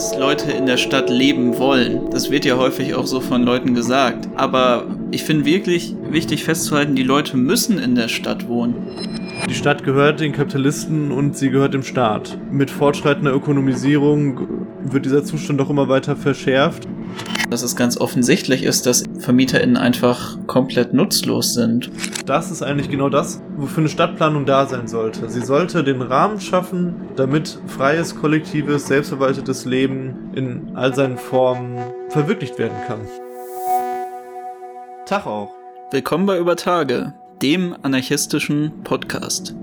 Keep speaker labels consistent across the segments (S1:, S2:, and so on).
S1: dass Leute in der Stadt leben wollen. Das wird ja häufig auch so von Leuten gesagt. Aber ich finde wirklich wichtig festzuhalten, die Leute müssen in der Stadt wohnen.
S2: Die Stadt gehört den Kapitalisten und sie gehört dem Staat. Mit fortschreitender Ökonomisierung wird dieser Zustand doch immer weiter verschärft
S1: dass es ganz offensichtlich ist, dass VermieterInnen einfach komplett nutzlos sind.
S2: Das ist eigentlich genau das, wofür eine Stadtplanung da sein sollte. Sie sollte den Rahmen schaffen, damit freies, kollektives, selbstverwaltetes Leben in all seinen Formen verwirklicht werden kann.
S1: Tag auch. Willkommen bei Über Tage, dem anarchistischen Podcast.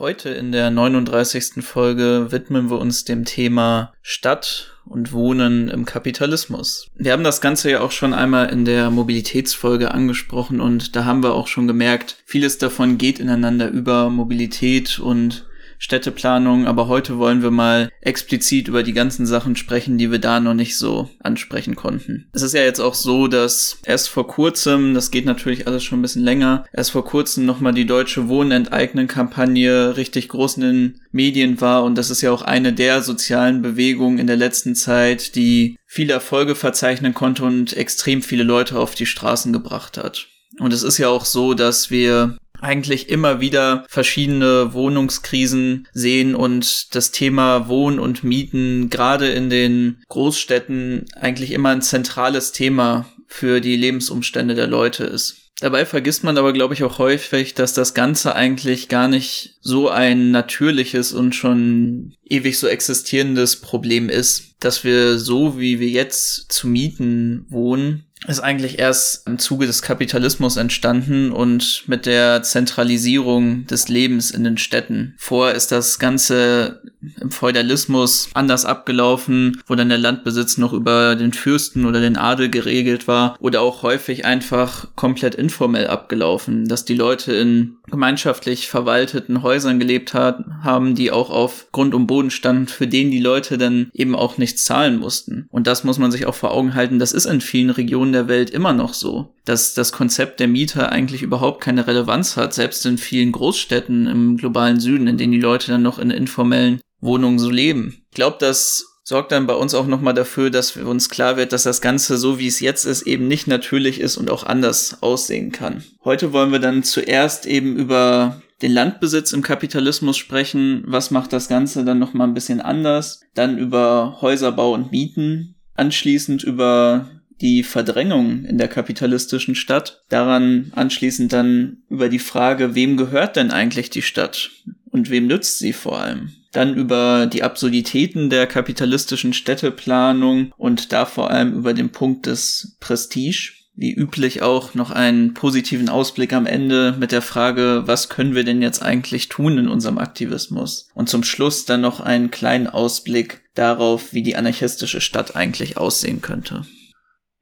S1: Heute in der 39. Folge widmen wir uns dem Thema Stadt und Wohnen im Kapitalismus. Wir haben das Ganze ja auch schon einmal in der Mobilitätsfolge angesprochen und da haben wir auch schon gemerkt, vieles davon geht ineinander über Mobilität und Städteplanung, aber heute wollen wir mal explizit über die ganzen Sachen sprechen, die wir da noch nicht so ansprechen konnten. Es ist ja jetzt auch so, dass erst vor kurzem, das geht natürlich alles schon ein bisschen länger, erst vor kurzem nochmal die deutsche Wohnenteignen-Kampagne richtig groß in den Medien war und das ist ja auch eine der sozialen Bewegungen in der letzten Zeit, die viele Erfolge verzeichnen konnte und extrem viele Leute auf die Straßen gebracht hat. Und es ist ja auch so, dass wir eigentlich immer wieder verschiedene Wohnungskrisen sehen und das Thema Wohnen und Mieten gerade in den Großstädten eigentlich immer ein zentrales Thema für die Lebensumstände der Leute ist. Dabei vergisst man aber, glaube ich, auch häufig, dass das Ganze eigentlich gar nicht so ein natürliches und schon ewig so existierendes Problem ist, dass wir so, wie wir jetzt zu Mieten wohnen, ist eigentlich erst im Zuge des Kapitalismus entstanden und mit der Zentralisierung des Lebens in den Städten. Vor ist das Ganze im Feudalismus anders abgelaufen, wo dann der Landbesitz noch über den Fürsten oder den Adel geregelt war oder auch häufig einfach komplett informell abgelaufen, dass die Leute in gemeinschaftlich verwalteten Häusern gelebt hat, haben, die auch auf Grund und Boden standen, für den die Leute dann eben auch nichts zahlen mussten. Und das muss man sich auch vor Augen halten, das ist in vielen Regionen der Welt immer noch so, dass das Konzept der Mieter eigentlich überhaupt keine Relevanz hat, selbst in vielen Großstädten im globalen Süden, in denen die Leute dann noch in informellen Wohnungen so leben. Ich glaube, das sorgt dann bei uns auch nochmal dafür, dass uns klar wird, dass das Ganze so wie es jetzt ist eben nicht natürlich ist und auch anders aussehen kann. Heute wollen wir dann zuerst eben über den Landbesitz im Kapitalismus sprechen. Was macht das Ganze dann nochmal ein bisschen anders? Dann über Häuserbau und Mieten. Anschließend über die Verdrängung in der kapitalistischen Stadt. Daran anschließend dann über die Frage, wem gehört denn eigentlich die Stadt? Und wem nützt sie vor allem? dann über die Absurditäten der kapitalistischen Städteplanung und da vor allem über den Punkt des Prestige. Wie üblich auch noch einen positiven Ausblick am Ende mit der Frage, was können wir denn jetzt eigentlich tun in unserem Aktivismus? Und zum Schluss dann noch einen kleinen Ausblick darauf, wie die anarchistische Stadt eigentlich aussehen könnte.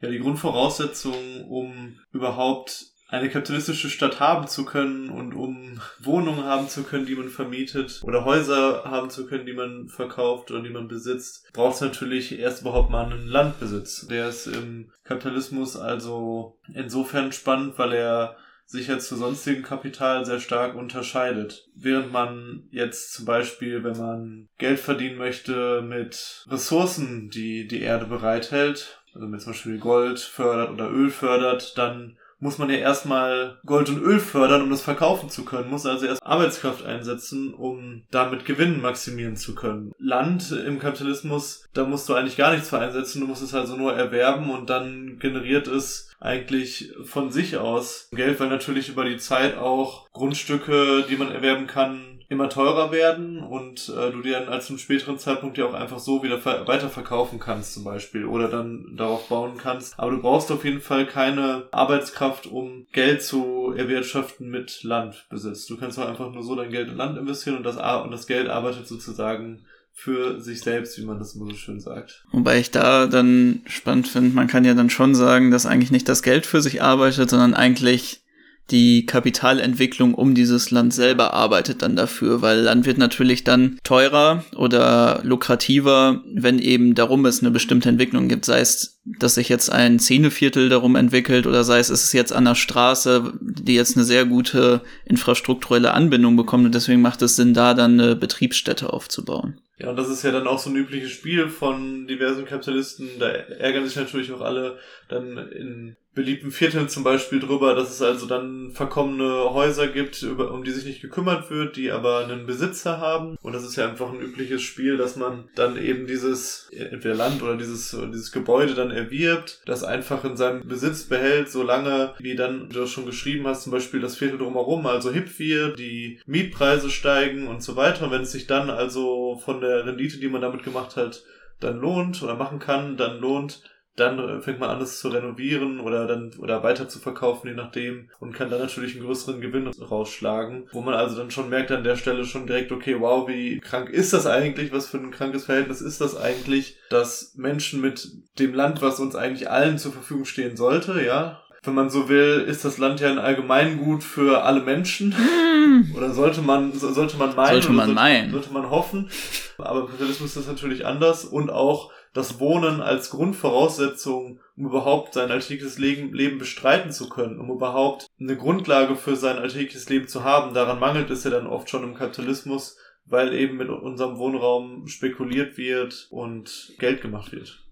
S2: Ja, die Grundvoraussetzung, um überhaupt eine kapitalistische Stadt haben zu können und um Wohnungen haben zu können, die man vermietet oder Häuser haben zu können, die man verkauft oder die man besitzt, braucht es natürlich erst überhaupt mal einen Landbesitz. Der ist im Kapitalismus also insofern spannend, weil er sich jetzt zu sonstigem Kapital sehr stark unterscheidet. Während man jetzt zum Beispiel, wenn man Geld verdienen möchte mit Ressourcen, die die Erde bereithält, also wenn zum Beispiel Gold fördert oder Öl fördert, dann muss man ja erstmal Gold und Öl fördern, um das verkaufen zu können, muss also erst Arbeitskraft einsetzen, um damit Gewinn maximieren zu können. Land im Kapitalismus, da musst du eigentlich gar nichts für einsetzen, du musst es also nur erwerben und dann generiert es eigentlich von sich aus Geld, weil natürlich über die Zeit auch Grundstücke, die man erwerben kann, immer teurer werden und äh, du die dann als zum späteren Zeitpunkt ja auch einfach so wieder weiterverkaufen kannst zum Beispiel oder dann darauf bauen kannst. Aber du brauchst auf jeden Fall keine Arbeitskraft, um Geld zu erwirtschaften mit Landbesitz. Du kannst auch einfach nur so dein Geld in Land investieren und das, und das Geld arbeitet sozusagen für sich selbst, wie man das immer so schön sagt.
S1: Wobei ich da dann spannend finde, man kann ja dann schon sagen, dass eigentlich nicht das Geld für sich arbeitet, sondern eigentlich die Kapitalentwicklung um dieses Land selber arbeitet dann dafür, weil Land wird natürlich dann teurer oder lukrativer, wenn eben darum es eine bestimmte Entwicklung gibt, sei es, dass sich jetzt ein Zähneviertel darum entwickelt oder sei es, es ist jetzt an der Straße, die jetzt eine sehr gute infrastrukturelle Anbindung bekommt und deswegen macht es Sinn, da dann eine Betriebsstätte aufzubauen.
S2: Ja, und das ist ja dann auch so ein übliches Spiel von diversen Kapitalisten. Da ärgern sich natürlich auch alle dann in beliebten Vierteln zum Beispiel drüber, dass es also dann verkommene Häuser gibt, um die sich nicht gekümmert wird, die aber einen Besitzer haben. Und das ist ja einfach ein übliches Spiel, dass man dann eben dieses, entweder Land oder dieses, dieses Gebäude dann erwirbt, das einfach in seinem Besitz behält, solange, wie dann du das schon geschrieben hast, zum Beispiel das Viertel drumherum also hip wird, die Mietpreise steigen und so weiter. Und wenn es sich dann also von der Rendite, die man damit gemacht hat, dann lohnt oder machen kann, dann lohnt, dann äh, fängt man an, es zu renovieren oder dann oder weiter zu verkaufen, je nachdem, und kann dann natürlich einen größeren Gewinn rausschlagen, wo man also dann schon merkt an der Stelle schon direkt, okay, wow, wie krank ist das eigentlich? Was für ein krankes Verhältnis ist das eigentlich, dass Menschen mit dem Land, was uns eigentlich allen zur Verfügung stehen sollte, ja, wenn man so will, ist das Land ja ein Allgemeingut für alle Menschen. Oder sollte man, sollte man meinen,
S1: sollte man, meinen.
S2: sollte man hoffen. Aber Kapitalismus ist natürlich anders und auch das Wohnen als Grundvoraussetzung, um überhaupt sein alltägliches Leben bestreiten zu können, um überhaupt eine Grundlage für sein alltägliches Leben zu haben. Daran mangelt es ja dann oft schon im Kapitalismus, weil eben mit unserem Wohnraum spekuliert wird und Geld gemacht wird.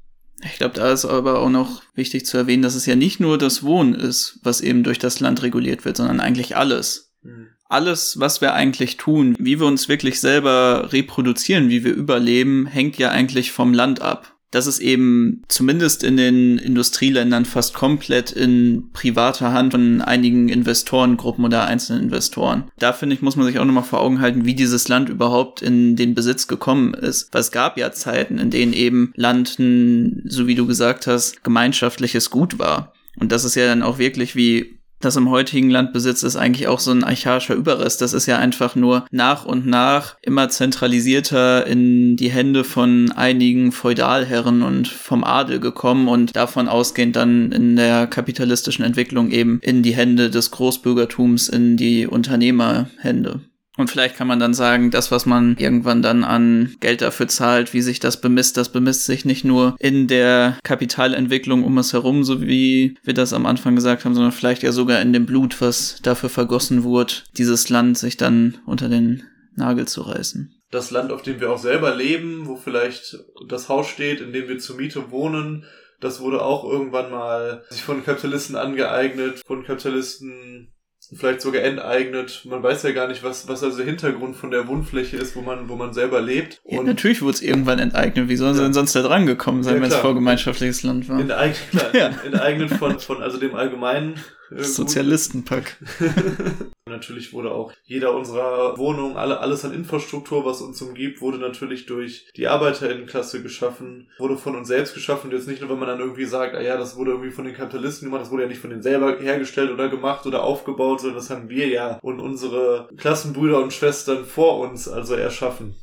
S1: Ich glaube, da ist aber auch noch wichtig zu erwähnen, dass es ja nicht nur das Wohnen ist, was eben durch das Land reguliert wird, sondern eigentlich alles. Mhm alles, was wir eigentlich tun, wie wir uns wirklich selber reproduzieren, wie wir überleben, hängt ja eigentlich vom Land ab. Das ist eben zumindest in den Industrieländern fast komplett in privater Hand von einigen Investorengruppen oder einzelnen Investoren. Da finde ich, muss man sich auch nochmal vor Augen halten, wie dieses Land überhaupt in den Besitz gekommen ist. Weil es gab ja Zeiten, in denen eben Land, so wie du gesagt hast, gemeinschaftliches Gut war. Und das ist ja dann auch wirklich wie das im heutigen Land besitzt, ist eigentlich auch so ein archaischer Überrest. Das ist ja einfach nur nach und nach immer zentralisierter in die Hände von einigen Feudalherren und vom Adel gekommen und davon ausgehend dann in der kapitalistischen Entwicklung eben in die Hände des Großbürgertums, in die Unternehmerhände. Und vielleicht kann man dann sagen, das, was man irgendwann dann an Geld dafür zahlt, wie sich das bemisst, das bemisst sich nicht nur in der Kapitalentwicklung um es herum, so wie wir das am Anfang gesagt haben, sondern vielleicht ja sogar in dem Blut, was dafür vergossen wurde, dieses Land sich dann unter den Nagel zu reißen.
S2: Das Land, auf dem wir auch selber leben, wo vielleicht das Haus steht, in dem wir zur Miete wohnen, das wurde auch irgendwann mal sich von Kapitalisten angeeignet, von Kapitalisten vielleicht sogar enteignet. Man weiß ja gar nicht, was, was also der Hintergrund von der Wohnfläche ist, wo man, wo man selber lebt.
S1: Und ja, natürlich wurde es irgendwann enteignet. Wie sollen sie denn sonst da dran gekommen sein, ja, wenn es vorgemeinschaftliches Land war?
S2: Enteignet, klar, ja. enteignet von, von also dem allgemeinen
S1: äh, Sozialistenpack.
S2: natürlich wurde auch jeder unserer Wohnungen, alle, alles an Infrastruktur, was uns umgibt, wurde natürlich durch die ArbeiterInnenklasse geschaffen, wurde von uns selbst geschaffen. Jetzt nicht nur, wenn man dann irgendwie sagt, ah ja, das wurde irgendwie von den Kapitalisten gemacht, das wurde ja nicht von denen selber hergestellt oder gemacht oder aufgebaut, sondern das haben wir ja und unsere Klassenbrüder und Schwestern vor uns also erschaffen.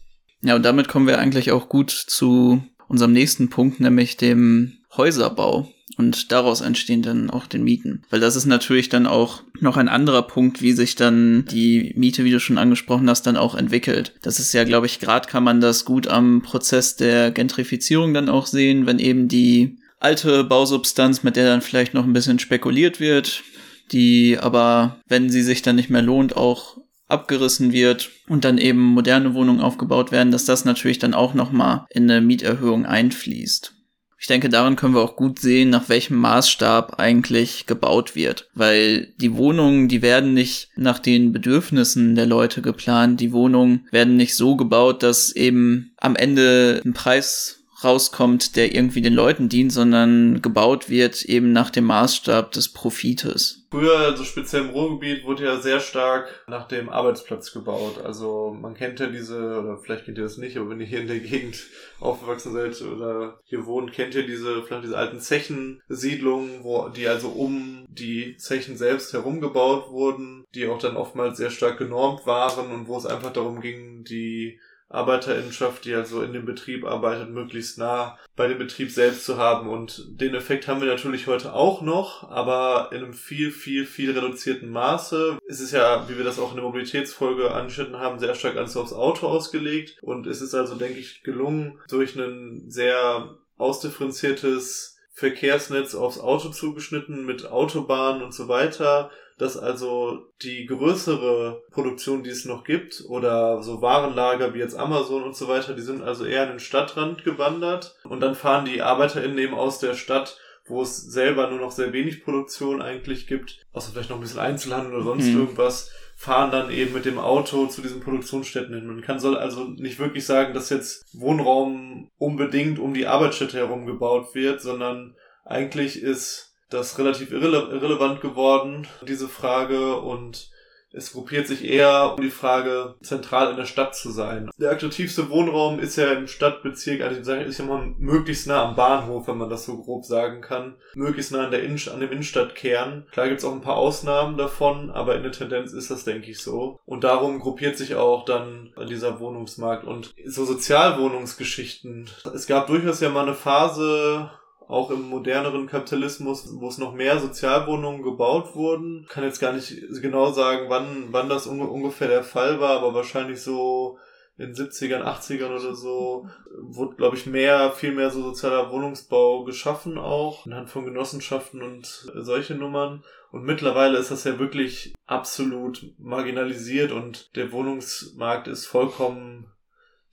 S1: Ja, und damit kommen wir eigentlich auch gut zu unserem nächsten Punkt, nämlich dem Häuserbau und daraus entstehen dann auch den Mieten. Weil das ist natürlich dann auch noch ein anderer Punkt, wie sich dann die Miete, wie du schon angesprochen hast, dann auch entwickelt. Das ist ja, glaube ich, gerade kann man das gut am Prozess der Gentrifizierung dann auch sehen, wenn eben die alte Bausubstanz, mit der dann vielleicht noch ein bisschen spekuliert wird, die aber, wenn sie sich dann nicht mehr lohnt, auch abgerissen wird und dann eben moderne Wohnungen aufgebaut werden, dass das natürlich dann auch nochmal in eine Mieterhöhung einfließt. Ich denke, daran können wir auch gut sehen, nach welchem Maßstab eigentlich gebaut wird. Weil die Wohnungen, die werden nicht nach den Bedürfnissen der Leute geplant. Die Wohnungen werden nicht so gebaut, dass eben am Ende ein Preis rauskommt, der irgendwie den Leuten dient, sondern gebaut wird eben nach dem Maßstab des Profites.
S2: Früher, also speziell im Ruhrgebiet, wurde ja sehr stark nach dem Arbeitsplatz gebaut. Also man kennt ja diese, oder vielleicht kennt ihr das nicht, aber wenn ihr hier in der Gegend aufgewachsen seid oder hier wohnt, kennt ihr diese, vielleicht diese alten Zechensiedlungen, wo die also um die Zechen selbst herum gebaut wurden, die auch dann oftmals sehr stark genormt waren und wo es einfach darum ging, die Arbeiterinnenschaft, die also in dem Betrieb arbeitet, möglichst nah bei dem Betrieb selbst zu haben. Und den Effekt haben wir natürlich heute auch noch, aber in einem viel, viel, viel reduzierten Maße. Es ist ja, wie wir das auch in der Mobilitätsfolge angeschnitten haben, sehr stark alles aufs Auto ausgelegt. Und es ist also, denke ich, gelungen, durch ein sehr ausdifferenziertes Verkehrsnetz aufs Auto zugeschnitten mit Autobahnen und so weiter, dass also die größere Produktion, die es noch gibt, oder so Warenlager wie jetzt Amazon und so weiter, die sind also eher an den Stadtrand gewandert und dann fahren die ArbeiterInnen eben aus der Stadt wo es selber nur noch sehr wenig Produktion eigentlich gibt, außer vielleicht noch ein bisschen Einzelhandel oder sonst mhm. irgendwas, fahren dann eben mit dem Auto zu diesen Produktionsstätten hin. Man kann soll also nicht wirklich sagen, dass jetzt Wohnraum unbedingt um die Arbeitsstätte herum gebaut wird, sondern eigentlich ist das relativ irrele irrelevant geworden, diese Frage, und es gruppiert sich eher um die Frage, zentral in der Stadt zu sein. Der attraktivste Wohnraum ist ja im Stadtbezirk, also ist ja mal möglichst nah am Bahnhof, wenn man das so grob sagen kann. Möglichst nah an, der Innen an dem Innenstadtkern. Klar gibt's auch ein paar Ausnahmen davon, aber in der Tendenz ist das, denke ich, so. Und darum gruppiert sich auch dann dieser Wohnungsmarkt. Und so Sozialwohnungsgeschichten. Es gab durchaus ja mal eine Phase, auch im moderneren Kapitalismus, wo es noch mehr Sozialwohnungen gebaut wurden. Kann jetzt gar nicht genau sagen, wann, wann das un ungefähr der Fall war, aber wahrscheinlich so in 70ern, 80ern oder so wurde, glaube ich, mehr, viel mehr so sozialer Wohnungsbau geschaffen auch, anhand von Genossenschaften und solche Nummern. Und mittlerweile ist das ja wirklich absolut marginalisiert und der Wohnungsmarkt ist vollkommen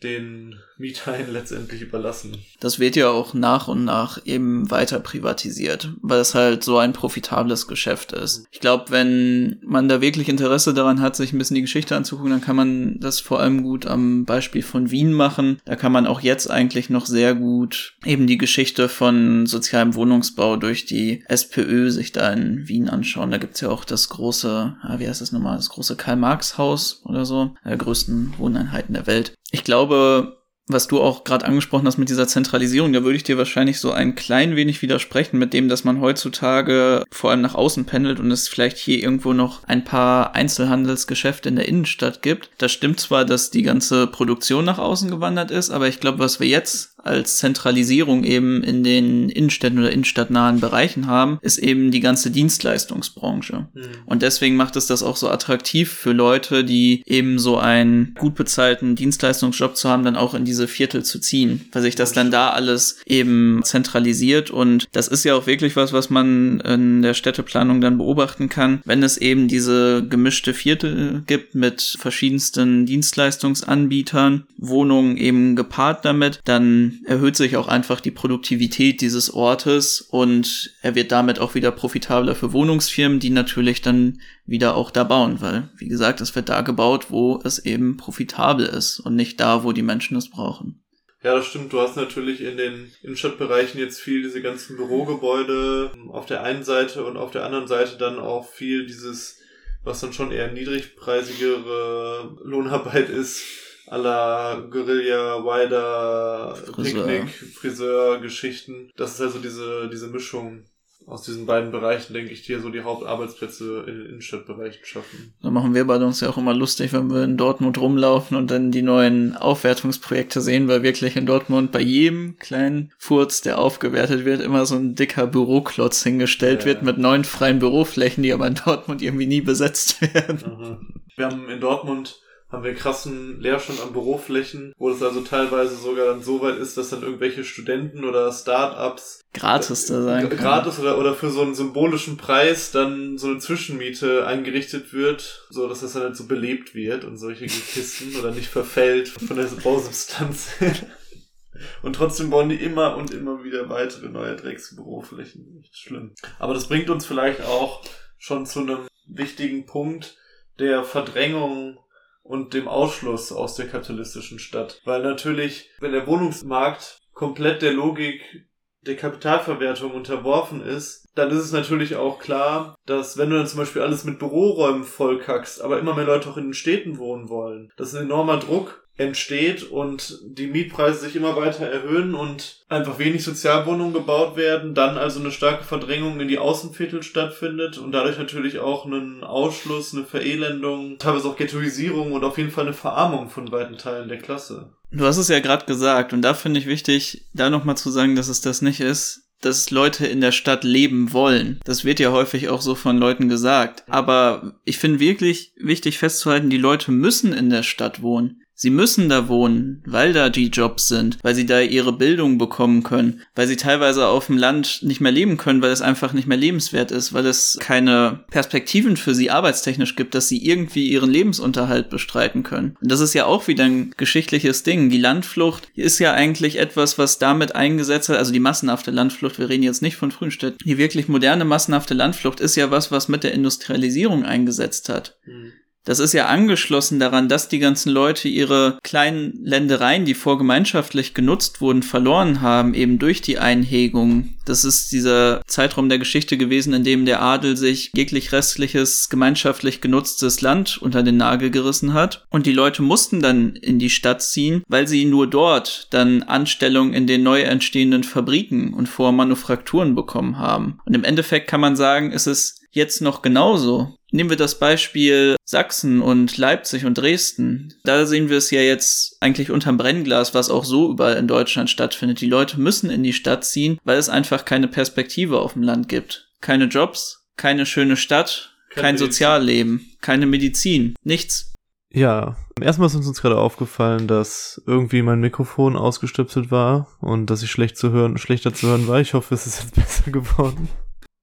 S2: den Mietern letztendlich überlassen.
S1: Das wird ja auch nach und nach eben weiter privatisiert, weil es halt so ein profitables Geschäft ist. Ich glaube, wenn man da wirklich Interesse daran hat, sich ein bisschen die Geschichte anzugucken, dann kann man das vor allem gut am Beispiel von Wien machen. Da kann man auch jetzt eigentlich noch sehr gut eben die Geschichte von sozialem Wohnungsbau durch die SPÖ sich da in Wien anschauen. Da gibt's ja auch das große, wie heißt das nochmal, das große Karl-Marx-Haus oder so, der größten Wohneinheiten der Welt ich glaube, was du auch gerade angesprochen hast mit dieser Zentralisierung, da würde ich dir wahrscheinlich so ein klein wenig widersprechen mit dem, dass man heutzutage vor allem nach außen pendelt und es vielleicht hier irgendwo noch ein paar Einzelhandelsgeschäfte in der Innenstadt gibt. Das stimmt zwar, dass die ganze Produktion nach außen gewandert ist, aber ich glaube, was wir jetzt als Zentralisierung eben in den Innenstädten oder innenstadtnahen Bereichen haben, ist eben die ganze Dienstleistungsbranche. Mhm. Und deswegen macht es das auch so attraktiv für Leute, die eben so einen gut bezahlten Dienstleistungsjob zu haben, dann auch in diese Viertel zu ziehen, weil sich das dann da alles eben zentralisiert und das ist ja auch wirklich was, was man in der Städteplanung dann beobachten kann, wenn es eben diese gemischte Viertel gibt mit verschiedensten Dienstleistungsanbietern, Wohnungen eben gepaart damit, dann erhöht sich auch einfach die Produktivität dieses Ortes und er wird damit auch wieder profitabler für Wohnungsfirmen, die natürlich dann wieder auch da bauen, weil, wie gesagt, es wird da gebaut, wo es eben profitabel ist und nicht da, wo die Menschen es brauchen.
S2: Ja, das stimmt. Du hast natürlich in den Innenstadtbereichen jetzt viel diese ganzen Bürogebäude auf der einen Seite und auf der anderen Seite dann auch viel dieses, was dann schon eher niedrigpreisigere Lohnarbeit ist, aller Guerilla, Wider, Picknick, Friseur-Geschichten. Das ist also diese, diese Mischung aus diesen beiden Bereichen, denke ich, die hier so die Hauptarbeitsplätze in den Innenstadtbereichen schaffen.
S1: Da machen wir bei uns ja auch immer lustig, wenn wir in Dortmund rumlaufen und dann die neuen Aufwertungsprojekte sehen, weil wirklich in Dortmund bei jedem kleinen Furz, der aufgewertet wird, immer so ein dicker Büroklotz hingestellt ja, wird mit neuen freien Büroflächen, die aber in Dortmund irgendwie nie besetzt werden.
S2: Aha. Wir haben in Dortmund haben wir krassen Leerstand an Büroflächen, wo es also teilweise sogar dann so weit ist, dass dann irgendwelche Studenten oder Start-ups
S1: gratis da sein
S2: kann. Gratis oder, oder für so einen symbolischen Preis dann so eine Zwischenmiete eingerichtet wird, so dass das dann halt so belebt wird und solche Kisten oder nicht verfällt von der Bausubstanz. Und trotzdem bauen die immer und immer wieder weitere neue Drecksbüroflächen. Nicht schlimm. Aber das bringt uns vielleicht auch schon zu einem wichtigen Punkt der Verdrängung und dem Ausschluss aus der kapitalistischen Stadt. Weil natürlich, wenn der Wohnungsmarkt komplett der Logik der Kapitalverwertung unterworfen ist, dann ist es natürlich auch klar, dass wenn du dann zum Beispiel alles mit Büroräumen vollkackst, aber immer mehr Leute auch in den Städten wohnen wollen, das ist ein enormer Druck
S3: entsteht und die Mietpreise sich immer weiter erhöhen und einfach wenig Sozialwohnungen gebaut werden, dann also eine starke Verdrängung in die Außenviertel stattfindet und dadurch natürlich auch einen Ausschluss, eine Verelendung, teilweise auch Ghettoisierung und auf jeden Fall eine Verarmung von weiten Teilen der Klasse.
S1: Du hast es ja gerade gesagt und da finde ich wichtig, da nochmal zu sagen, dass es das nicht ist dass Leute in der Stadt leben wollen. Das wird ja häufig auch so von Leuten gesagt. Aber ich finde wirklich wichtig festzuhalten, die Leute müssen in der Stadt wohnen. Sie müssen da wohnen, weil da die Jobs sind, weil sie da ihre Bildung bekommen können, weil sie teilweise auf dem Land nicht mehr leben können, weil es einfach nicht mehr lebenswert ist, weil es keine Perspektiven für sie arbeitstechnisch gibt, dass sie irgendwie ihren Lebensunterhalt bestreiten können. Und das ist ja auch wieder ein geschichtliches Ding. Die Landflucht ist ja eigentlich etwas, was damit eingesetzt hat, also die massenhafte Landflucht, wir reden jetzt nicht von Frühstädten, die wirklich moderne massenhafte Landflucht ist ja was, was mit der Industrialisierung eingesetzt hat. Mhm. Das ist ja angeschlossen daran, dass die ganzen Leute ihre kleinen Ländereien, die vorgemeinschaftlich genutzt wurden, verloren haben, eben durch die Einhegung. Das ist dieser Zeitraum der Geschichte gewesen, in dem der Adel sich jeglich restliches, gemeinschaftlich genutztes Land unter den Nagel gerissen hat. Und die Leute mussten dann in die Stadt ziehen, weil sie nur dort dann Anstellung in den neu entstehenden Fabriken und Vormanufakturen bekommen haben. Und im Endeffekt kann man sagen, ist es jetzt noch genauso. Nehmen wir das Beispiel Sachsen und Leipzig und Dresden. Da sehen wir es ja jetzt eigentlich unterm Brennglas, was auch so überall in Deutschland stattfindet. Die Leute müssen in die Stadt ziehen, weil es einfach keine Perspektive auf dem Land gibt. Keine Jobs, keine schöne Stadt, kein, kein Sozialleben, keine Medizin, nichts.
S2: Ja, erstmal ist uns gerade aufgefallen, dass irgendwie mein Mikrofon ausgestöpselt war und dass ich schlecht zu hören, schlechter zu hören war. Ich hoffe, es ist jetzt besser geworden.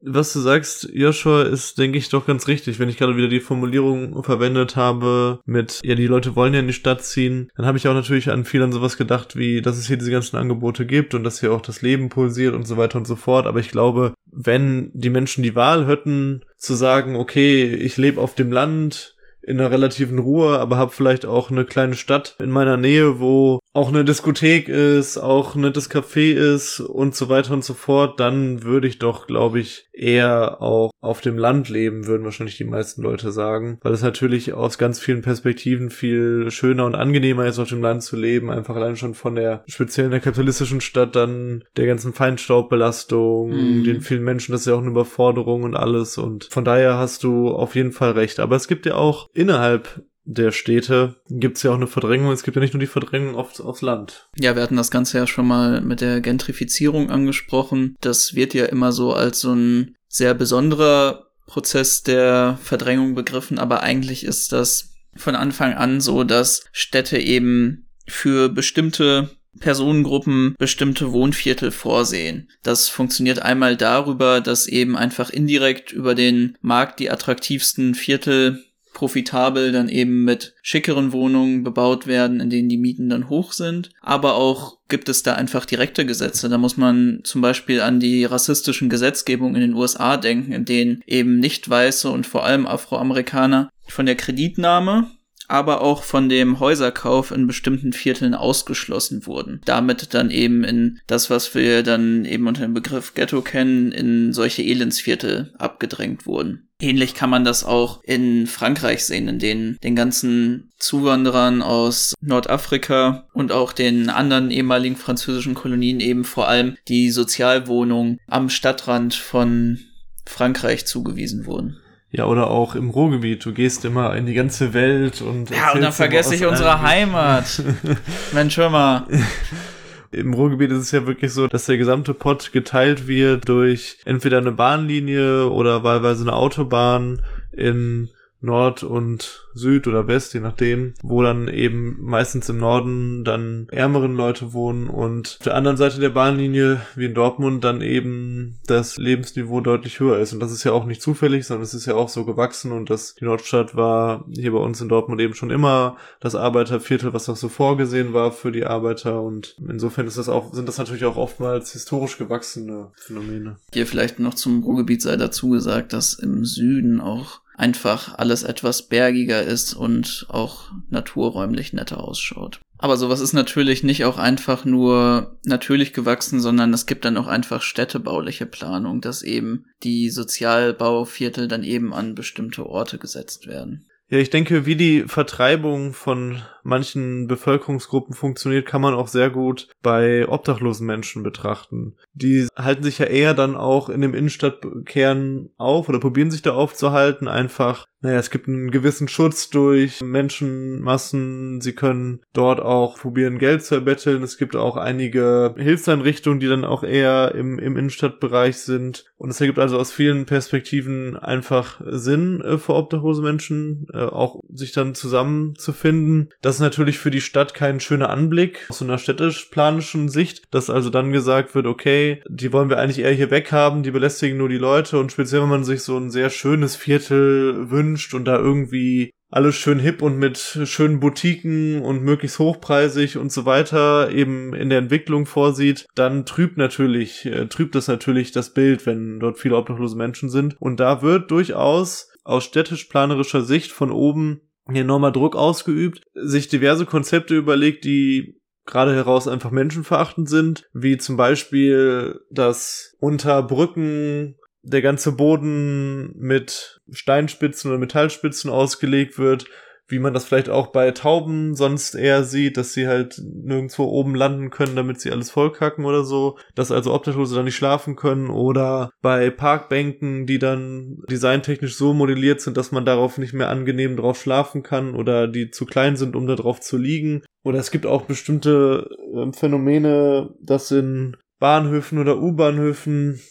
S2: Was du sagst, Joshua, ist, denke ich, doch ganz richtig. Wenn ich gerade wieder die Formulierung verwendet habe mit, ja, die Leute wollen ja in die Stadt ziehen, dann habe ich auch natürlich an viel an sowas gedacht, wie, dass es hier diese ganzen Angebote gibt und dass hier auch das Leben pulsiert und so weiter und so fort. Aber ich glaube, wenn die Menschen die Wahl hätten, zu sagen, okay, ich lebe auf dem Land, in einer relativen Ruhe, aber habe vielleicht auch eine kleine Stadt in meiner Nähe, wo auch eine Diskothek ist, auch ein nettes Café ist und so weiter und so fort, dann würde ich doch, glaube ich, eher auch auf dem Land leben, würden wahrscheinlich die meisten Leute sagen, weil es natürlich aus ganz vielen Perspektiven viel schöner und angenehmer ist, auf dem Land zu leben, einfach allein schon von der speziellen der kapitalistischen Stadt dann der ganzen Feinstaubbelastung, mhm. den vielen Menschen, das ist ja auch eine Überforderung und alles und von daher hast du auf jeden Fall recht, aber es gibt ja auch innerhalb der Städte gibt es ja auch eine Verdrängung. Es gibt ja nicht nur die Verdrängung aufs, aufs Land.
S1: Ja, wir hatten das Ganze ja schon mal mit der Gentrifizierung angesprochen. Das wird ja immer so als so ein sehr besonderer Prozess der Verdrängung begriffen, aber eigentlich ist das von Anfang an so, dass Städte eben für bestimmte Personengruppen bestimmte Wohnviertel vorsehen. Das funktioniert einmal darüber, dass eben einfach indirekt über den Markt die attraktivsten Viertel profitabel dann eben mit schickeren Wohnungen bebaut werden, in denen die Mieten dann hoch sind. Aber auch gibt es da einfach direkte Gesetze. Da muss man zum Beispiel an die rassistischen Gesetzgebungen in den USA denken, in denen eben nicht weiße und vor allem Afroamerikaner von der Kreditnahme aber auch von dem Häuserkauf in bestimmten Vierteln ausgeschlossen wurden. Damit dann eben in das, was wir dann eben unter dem Begriff Ghetto kennen, in solche Elendsviertel abgedrängt wurden. Ähnlich kann man das auch in Frankreich sehen, in denen den ganzen Zuwanderern aus Nordafrika und auch den anderen ehemaligen französischen Kolonien eben vor allem die Sozialwohnungen am Stadtrand von Frankreich zugewiesen wurden.
S2: Ja, oder auch im Ruhrgebiet. Du gehst immer in die ganze Welt und.
S1: Ja, und dann vergesse ich unsere Heimat. Mensch, hör mal.
S2: Im Ruhrgebiet ist es ja wirklich so, dass der gesamte Pott geteilt wird durch entweder eine Bahnlinie oder wahlweise eine Autobahn in Nord und Süd oder West, je nachdem, wo dann eben meistens im Norden dann ärmeren Leute wohnen und auf der anderen Seite der Bahnlinie, wie in Dortmund, dann eben das Lebensniveau deutlich höher ist. Und das ist ja auch nicht zufällig, sondern es ist ja auch so gewachsen und das, die Nordstadt war hier bei uns in Dortmund eben schon immer das Arbeiterviertel, was auch so vorgesehen war für die Arbeiter und insofern ist das auch, sind das natürlich auch oftmals historisch gewachsene Phänomene.
S1: Hier vielleicht noch zum Ruhrgebiet sei dazu gesagt, dass im Süden auch einfach alles etwas bergiger ist und auch naturräumlich netter ausschaut. Aber sowas ist natürlich nicht auch einfach nur natürlich gewachsen, sondern es gibt dann auch einfach städtebauliche Planung, dass eben die Sozialbauviertel dann eben an bestimmte Orte gesetzt werden.
S2: Ja, ich denke, wie die Vertreibung von manchen Bevölkerungsgruppen funktioniert, kann man auch sehr gut bei obdachlosen Menschen betrachten. Die halten sich ja eher dann auch in dem Innenstadtkern auf oder probieren sich da aufzuhalten, einfach naja, es gibt einen gewissen Schutz durch Menschenmassen. Sie können dort auch probieren, Geld zu erbetteln. Es gibt auch einige Hilfseinrichtungen, die dann auch eher im, im Innenstadtbereich sind. Und es ergibt also aus vielen Perspektiven einfach Sinn äh, für obdachlose Menschen, äh, auch sich dann zusammenzufinden. Das ist natürlich für die Stadt kein schöner Anblick aus so einer städtisch-planischen Sicht, dass also dann gesagt wird, okay, die wollen wir eigentlich eher hier weghaben, die belästigen nur die Leute und speziell, wenn man sich so ein sehr schönes Viertel wünscht und da irgendwie alles schön hip und mit schönen Boutiquen und möglichst hochpreisig und so weiter eben in der Entwicklung vorsieht, dann trübt natürlich, äh, trübt das natürlich das Bild, wenn dort viele obdachlose Menschen sind. Und da wird durchaus aus städtisch-planerischer Sicht von oben enormer Druck ausgeübt, sich diverse Konzepte überlegt, die gerade heraus einfach menschenverachtend sind, wie zum Beispiel, dass unter Brücken der ganze Boden mit Steinspitzen oder Metallspitzen ausgelegt wird, wie man das vielleicht auch bei Tauben sonst eher sieht, dass sie halt nirgendwo oben landen können, damit sie alles vollkacken oder so, dass also Obdachlose dann nicht schlafen können oder bei Parkbänken, die dann designtechnisch so modelliert sind, dass man darauf nicht mehr angenehm drauf schlafen kann oder die zu klein sind, um da drauf zu liegen. Oder es gibt auch bestimmte äh, Phänomene, dass in Bahnhöfen oder U-Bahnhöfen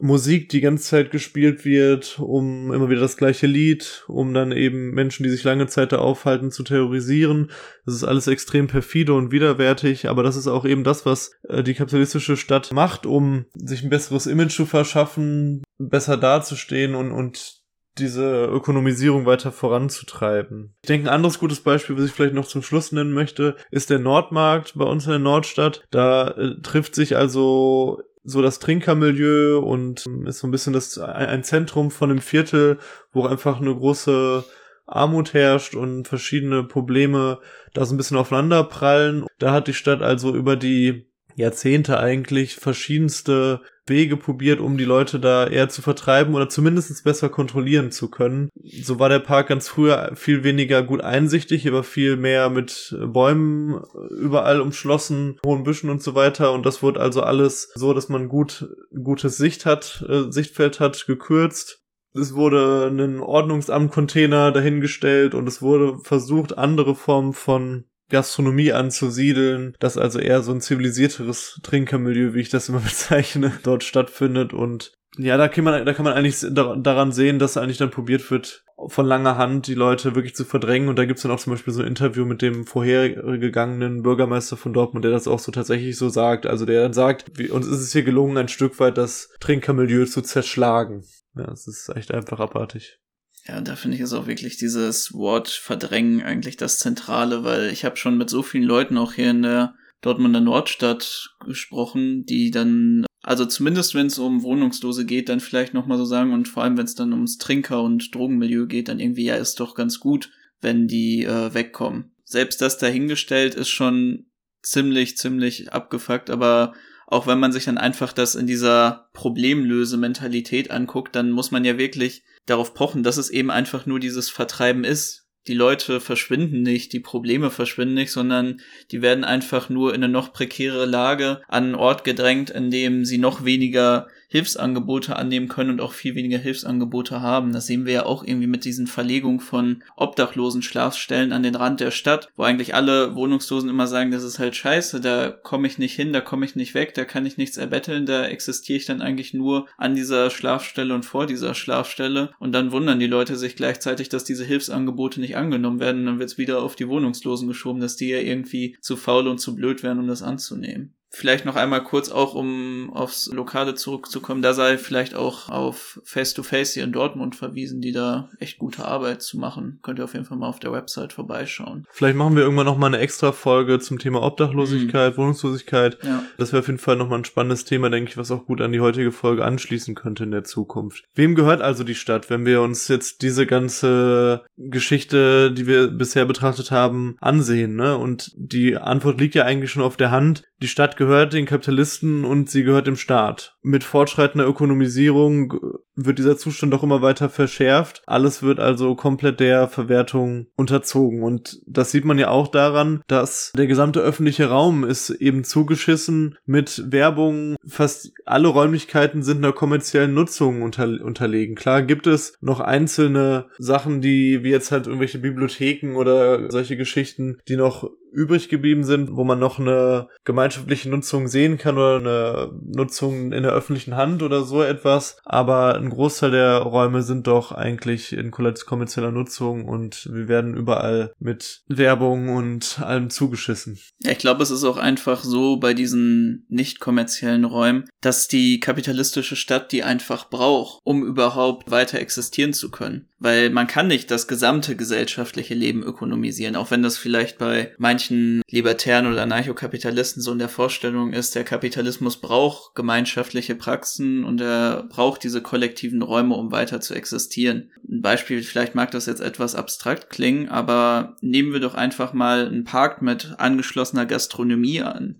S2: Musik die ganze Zeit gespielt wird, um immer wieder das gleiche Lied, um dann eben Menschen, die sich lange Zeit da aufhalten, zu terrorisieren. Das ist alles extrem perfide und widerwärtig, aber das ist auch eben das, was äh, die kapitalistische Stadt macht, um sich ein besseres Image zu verschaffen, besser dazustehen und, und diese Ökonomisierung weiter voranzutreiben. Ich denke, ein anderes gutes Beispiel, was ich vielleicht noch zum Schluss nennen möchte, ist der Nordmarkt bei uns in der Nordstadt. Da äh, trifft sich also so das Trinkermilieu und ist so ein bisschen das ein Zentrum von dem Viertel, wo einfach eine große Armut herrscht und verschiedene Probleme da so ein bisschen aufeinander prallen. Da hat die Stadt also über die Jahrzehnte eigentlich verschiedenste Wege probiert, um die Leute da eher zu vertreiben oder zumindest besser kontrollieren zu können. So war der Park ganz früher viel weniger gut einsichtig, aber viel mehr mit Bäumen überall umschlossen, hohen Büschen und so weiter. Und das wurde also alles so, dass man gut, gutes Sicht hat, äh, Sichtfeld hat, gekürzt. Es wurde ein Ordnungsamt-Container dahingestellt und es wurde versucht, andere Formen von Gastronomie anzusiedeln, dass also eher so ein zivilisierteres Trinkermilieu, wie ich das immer bezeichne, dort stattfindet und ja, da kann man, da kann man eigentlich daran sehen, dass eigentlich dann probiert wird, von langer Hand die Leute wirklich zu verdrängen. Und da gibt's dann auch zum Beispiel so ein Interview mit dem vorhergegangenen Bürgermeister von Dortmund, der das auch so tatsächlich so sagt. Also der dann sagt, wie, uns ist es hier gelungen, ein Stück weit das Trinkermilieu zu zerschlagen. Ja, es ist echt einfach abartig.
S1: Ja, da finde ich es auch wirklich dieses Wort verdrängen eigentlich das Zentrale, weil ich habe schon mit so vielen Leuten auch hier in der Dortmunder Nordstadt gesprochen, die dann, also zumindest wenn es um Wohnungslose geht, dann vielleicht nochmal so sagen und vor allem wenn es dann ums Trinker- und Drogenmilieu geht, dann irgendwie, ja, ist doch ganz gut, wenn die äh, wegkommen. Selbst das dahingestellt ist schon ziemlich, ziemlich abgefuckt, aber auch wenn man sich dann einfach das in dieser Problemlöse-Mentalität anguckt, dann muss man ja wirklich darauf pochen, dass es eben einfach nur dieses Vertreiben ist. Die Leute verschwinden nicht, die Probleme verschwinden nicht, sondern die werden einfach nur in eine noch prekäre Lage an einen Ort gedrängt, in dem sie noch weniger Hilfsangebote annehmen können und auch viel weniger Hilfsangebote haben. Das sehen wir ja auch irgendwie mit diesen Verlegungen von obdachlosen Schlafstellen an den Rand der Stadt, wo eigentlich alle Wohnungslosen immer sagen, das ist halt scheiße, da komme ich nicht hin, da komme ich nicht weg, da kann ich nichts erbetteln, da existiere ich dann eigentlich nur an dieser Schlafstelle und vor dieser Schlafstelle und dann wundern die Leute sich gleichzeitig, dass diese Hilfsangebote nicht angenommen werden und dann wird es wieder auf die Wohnungslosen geschoben, dass die ja irgendwie zu faul und zu blöd wären, um das anzunehmen. Vielleicht noch einmal kurz auch, um aufs Lokale zurückzukommen, da sei vielleicht auch auf Face-to-Face hier in Dortmund verwiesen, die da echt gute Arbeit zu machen. Könnt ihr auf jeden Fall mal auf der Website vorbeischauen.
S2: Vielleicht machen wir irgendwann noch mal eine extra Folge zum Thema Obdachlosigkeit, mhm. Wohnungslosigkeit. Ja. Das wäre auf jeden Fall noch mal ein spannendes Thema, denke ich, was auch gut an die heutige Folge anschließen könnte in der Zukunft. Wem gehört also die Stadt, wenn wir uns jetzt diese ganze Geschichte, die wir bisher betrachtet haben, ansehen, ne? Und die Antwort liegt ja eigentlich schon auf der Hand. Die Stadt gehört den Kapitalisten und sie gehört dem Staat. Mit fortschreitender Ökonomisierung wird dieser Zustand doch immer weiter verschärft. Alles wird also komplett der Verwertung unterzogen. Und das sieht man ja auch daran, dass der gesamte öffentliche Raum ist eben zugeschissen mit Werbung. Fast alle Räumlichkeiten sind einer kommerziellen Nutzung unter unterlegen. Klar gibt es noch einzelne Sachen, die wie jetzt halt irgendwelche Bibliotheken oder solche Geschichten, die noch übrig geblieben sind, wo man noch eine gemeinschaftliche Nutzung sehen kann oder eine Nutzung in der öffentlichen Hand oder so etwas. Aber ein Großteil der Räume sind doch eigentlich in kommerzieller Nutzung und wir werden überall mit Werbung und allem zugeschissen.
S1: Ja, ich glaube, es ist auch einfach so bei diesen nicht kommerziellen Räumen, dass die kapitalistische Stadt die einfach braucht, um überhaupt weiter existieren zu können. Weil man kann nicht das gesamte gesellschaftliche Leben ökonomisieren, auch wenn das vielleicht bei manchen Libertären oder Anarchokapitalisten so in der Vorstellung ist, der Kapitalismus braucht gemeinschaftliche Praxen und er braucht diese kollektiven Räume, um weiter zu existieren. Ein Beispiel, vielleicht mag das jetzt etwas abstrakt klingen, aber nehmen wir doch einfach mal einen Park mit angeschlossener Gastronomie an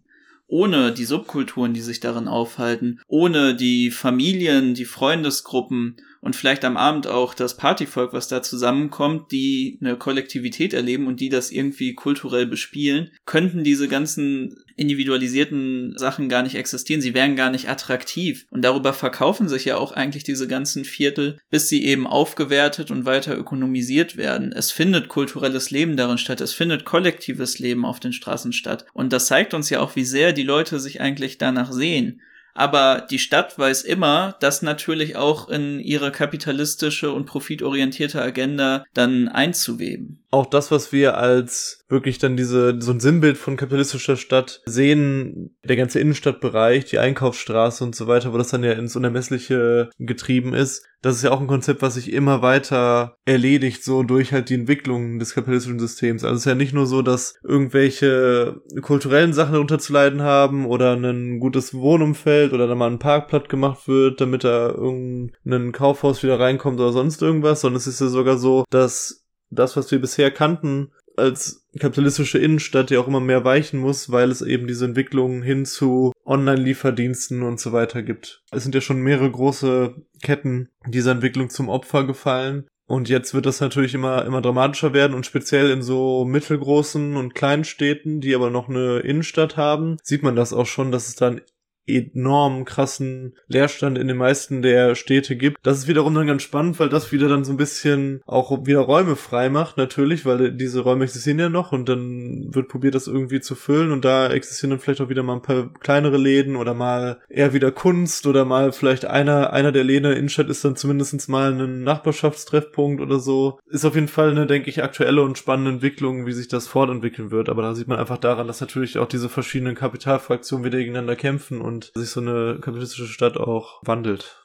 S1: ohne die Subkulturen, die sich darin aufhalten, ohne die Familien, die Freundesgruppen und vielleicht am Abend auch das Partyvolk, was da zusammenkommt, die eine Kollektivität erleben und die das irgendwie kulturell bespielen, könnten diese ganzen individualisierten Sachen gar nicht existieren. Sie wären gar nicht attraktiv. Und darüber verkaufen sich ja auch eigentlich diese ganzen Viertel, bis sie eben aufgewertet und weiter ökonomisiert werden. Es findet kulturelles Leben darin statt. Es findet kollektives Leben auf den Straßen statt. Und das zeigt uns ja auch, wie sehr die Leute sich eigentlich danach sehen. Aber die Stadt weiß immer, das natürlich auch in ihre kapitalistische und profitorientierte Agenda dann einzuweben.
S2: Auch das, was wir als wirklich dann diese, so ein Sinnbild von kapitalistischer Stadt sehen, der ganze Innenstadtbereich, die Einkaufsstraße und so weiter, wo das dann ja ins Unermessliche getrieben ist, das ist ja auch ein Konzept, was sich immer weiter erledigt, so durch halt die Entwicklung des kapitalistischen Systems. Also es ist ja nicht nur so, dass irgendwelche kulturellen Sachen darunter zu leiden haben oder ein gutes Wohnumfeld oder da mal ein Parkplatz gemacht wird, damit da irgendein Kaufhaus wieder reinkommt oder sonst irgendwas, sondern es ist ja sogar so, dass das, was wir bisher kannten, als kapitalistische Innenstadt, die auch immer mehr weichen muss, weil es eben diese Entwicklung hin zu Online-Lieferdiensten und so weiter gibt. Es sind ja schon mehrere große Ketten dieser Entwicklung zum Opfer gefallen. Und jetzt wird das natürlich immer, immer dramatischer werden und speziell in so mittelgroßen und kleinen Städten, die aber noch eine Innenstadt haben, sieht man das auch schon, dass es dann enorm krassen Leerstand in den meisten der Städte gibt. Das ist wiederum dann ganz spannend, weil das wieder dann so ein bisschen auch wieder Räume frei macht, natürlich, weil diese Räume existieren ja noch und dann wird probiert, das irgendwie zu füllen und da existieren dann vielleicht auch wieder mal ein paar kleinere Läden oder mal eher wieder Kunst oder mal vielleicht einer, einer der Läden in der Innenstadt ist dann zumindestens mal ein Nachbarschaftstreffpunkt oder so. Ist auf jeden Fall eine, denke ich, aktuelle und spannende Entwicklung, wie sich das fortentwickeln wird, aber da sieht man einfach daran, dass natürlich auch diese verschiedenen Kapitalfraktionen wieder gegeneinander kämpfen und und sich so eine kapitalistische Stadt auch wandelt.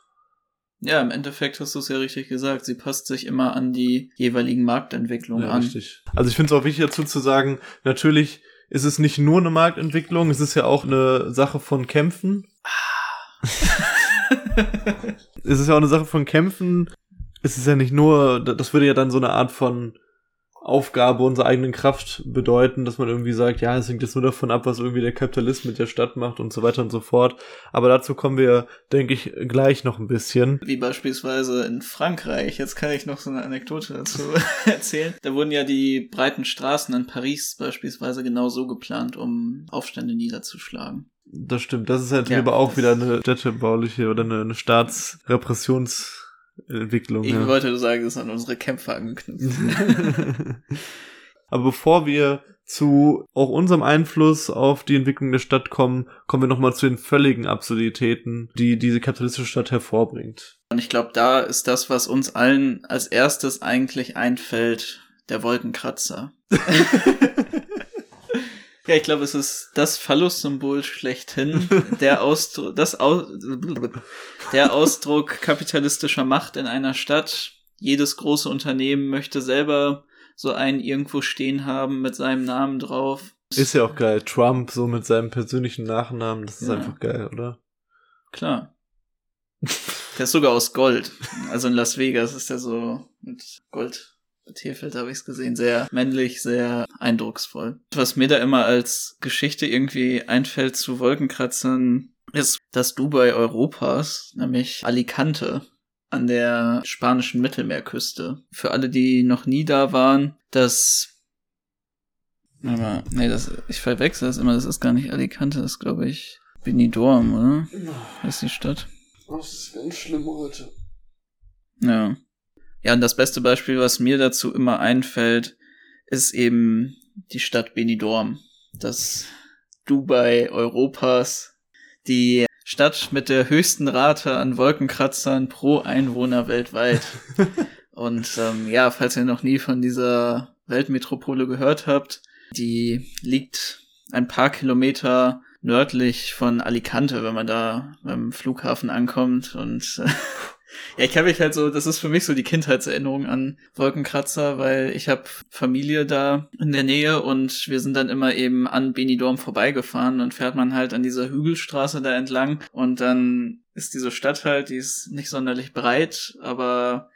S1: Ja, im Endeffekt hast du es ja richtig gesagt. Sie passt sich immer an die jeweiligen Marktentwicklungen ja, an. Richtig.
S2: Also ich finde es auch wichtig dazu zu sagen, natürlich ist es nicht nur eine Marktentwicklung, es ist ja auch eine Sache von Kämpfen. Ah. es ist ja auch eine Sache von Kämpfen. Es ist ja nicht nur, das würde ja dann so eine Art von Aufgabe unserer eigenen Kraft bedeuten, dass man irgendwie sagt, ja, es hängt jetzt nur davon ab, was irgendwie der Kapitalist mit der Stadt macht und so weiter und so fort. Aber dazu kommen wir, denke ich, gleich noch ein bisschen.
S1: Wie beispielsweise in Frankreich. Jetzt kann ich noch so eine Anekdote dazu erzählen. Da wurden ja die breiten Straßen in Paris beispielsweise genau so geplant, um Aufstände niederzuschlagen.
S2: Das stimmt. Das ist halt ja, aber auch wieder eine städtebauliche oder eine, eine Staatsrepressions- Entwicklung.
S1: Ich ja. wollte sagen, das ist an unsere Kämpfe angeknüpft.
S2: Aber bevor wir zu auch unserem Einfluss auf die Entwicklung der Stadt kommen, kommen wir nochmal zu den völligen Absurditäten, die diese kapitalistische Stadt hervorbringt.
S1: Und ich glaube, da ist das, was uns allen als erstes eigentlich einfällt, der Wolkenkratzer. Ja, ich glaube, es ist das Phallus-Symbol schlechthin. Der Ausdruck, das Au der Ausdruck kapitalistischer Macht in einer Stadt. Jedes große Unternehmen möchte selber so einen irgendwo stehen haben mit seinem Namen drauf.
S2: Ist ja auch geil. Trump so mit seinem persönlichen Nachnamen, das ist ja. einfach geil, oder?
S1: Klar. Der ist sogar aus Gold. Also in Las Vegas ist der so mit Gold Tierfeld habe ich es gesehen. Sehr männlich, sehr eindrucksvoll. Was mir da immer als Geschichte irgendwie einfällt zu Wolkenkratzern, ist das Dubai Europas, nämlich Alicante an der spanischen Mittelmeerküste. Für alle, die noch nie da waren, das aber, nee, das, ich verwechsel das immer, das ist gar nicht Alicante, das ist, glaube ich, Benidorm, oder? Das ist die Stadt.
S3: Das ist ganz schlimm heute.
S1: Ja. Ja, und das beste Beispiel, was mir dazu immer einfällt, ist eben die Stadt Benidorm. Das Dubai Europas. Die Stadt mit der höchsten Rate an Wolkenkratzern pro Einwohner weltweit. und ähm, ja, falls ihr noch nie von dieser Weltmetropole gehört habt, die liegt ein paar Kilometer nördlich von Alicante, wenn man da beim Flughafen ankommt und äh, ja, ich kann mich halt so, das ist für mich so die Kindheitserinnerung an Wolkenkratzer, weil ich habe Familie da in der Nähe und wir sind dann immer eben an Benidorm vorbeigefahren. Und fährt man halt an dieser Hügelstraße da entlang und dann ist diese Stadt halt, die ist nicht sonderlich breit, aber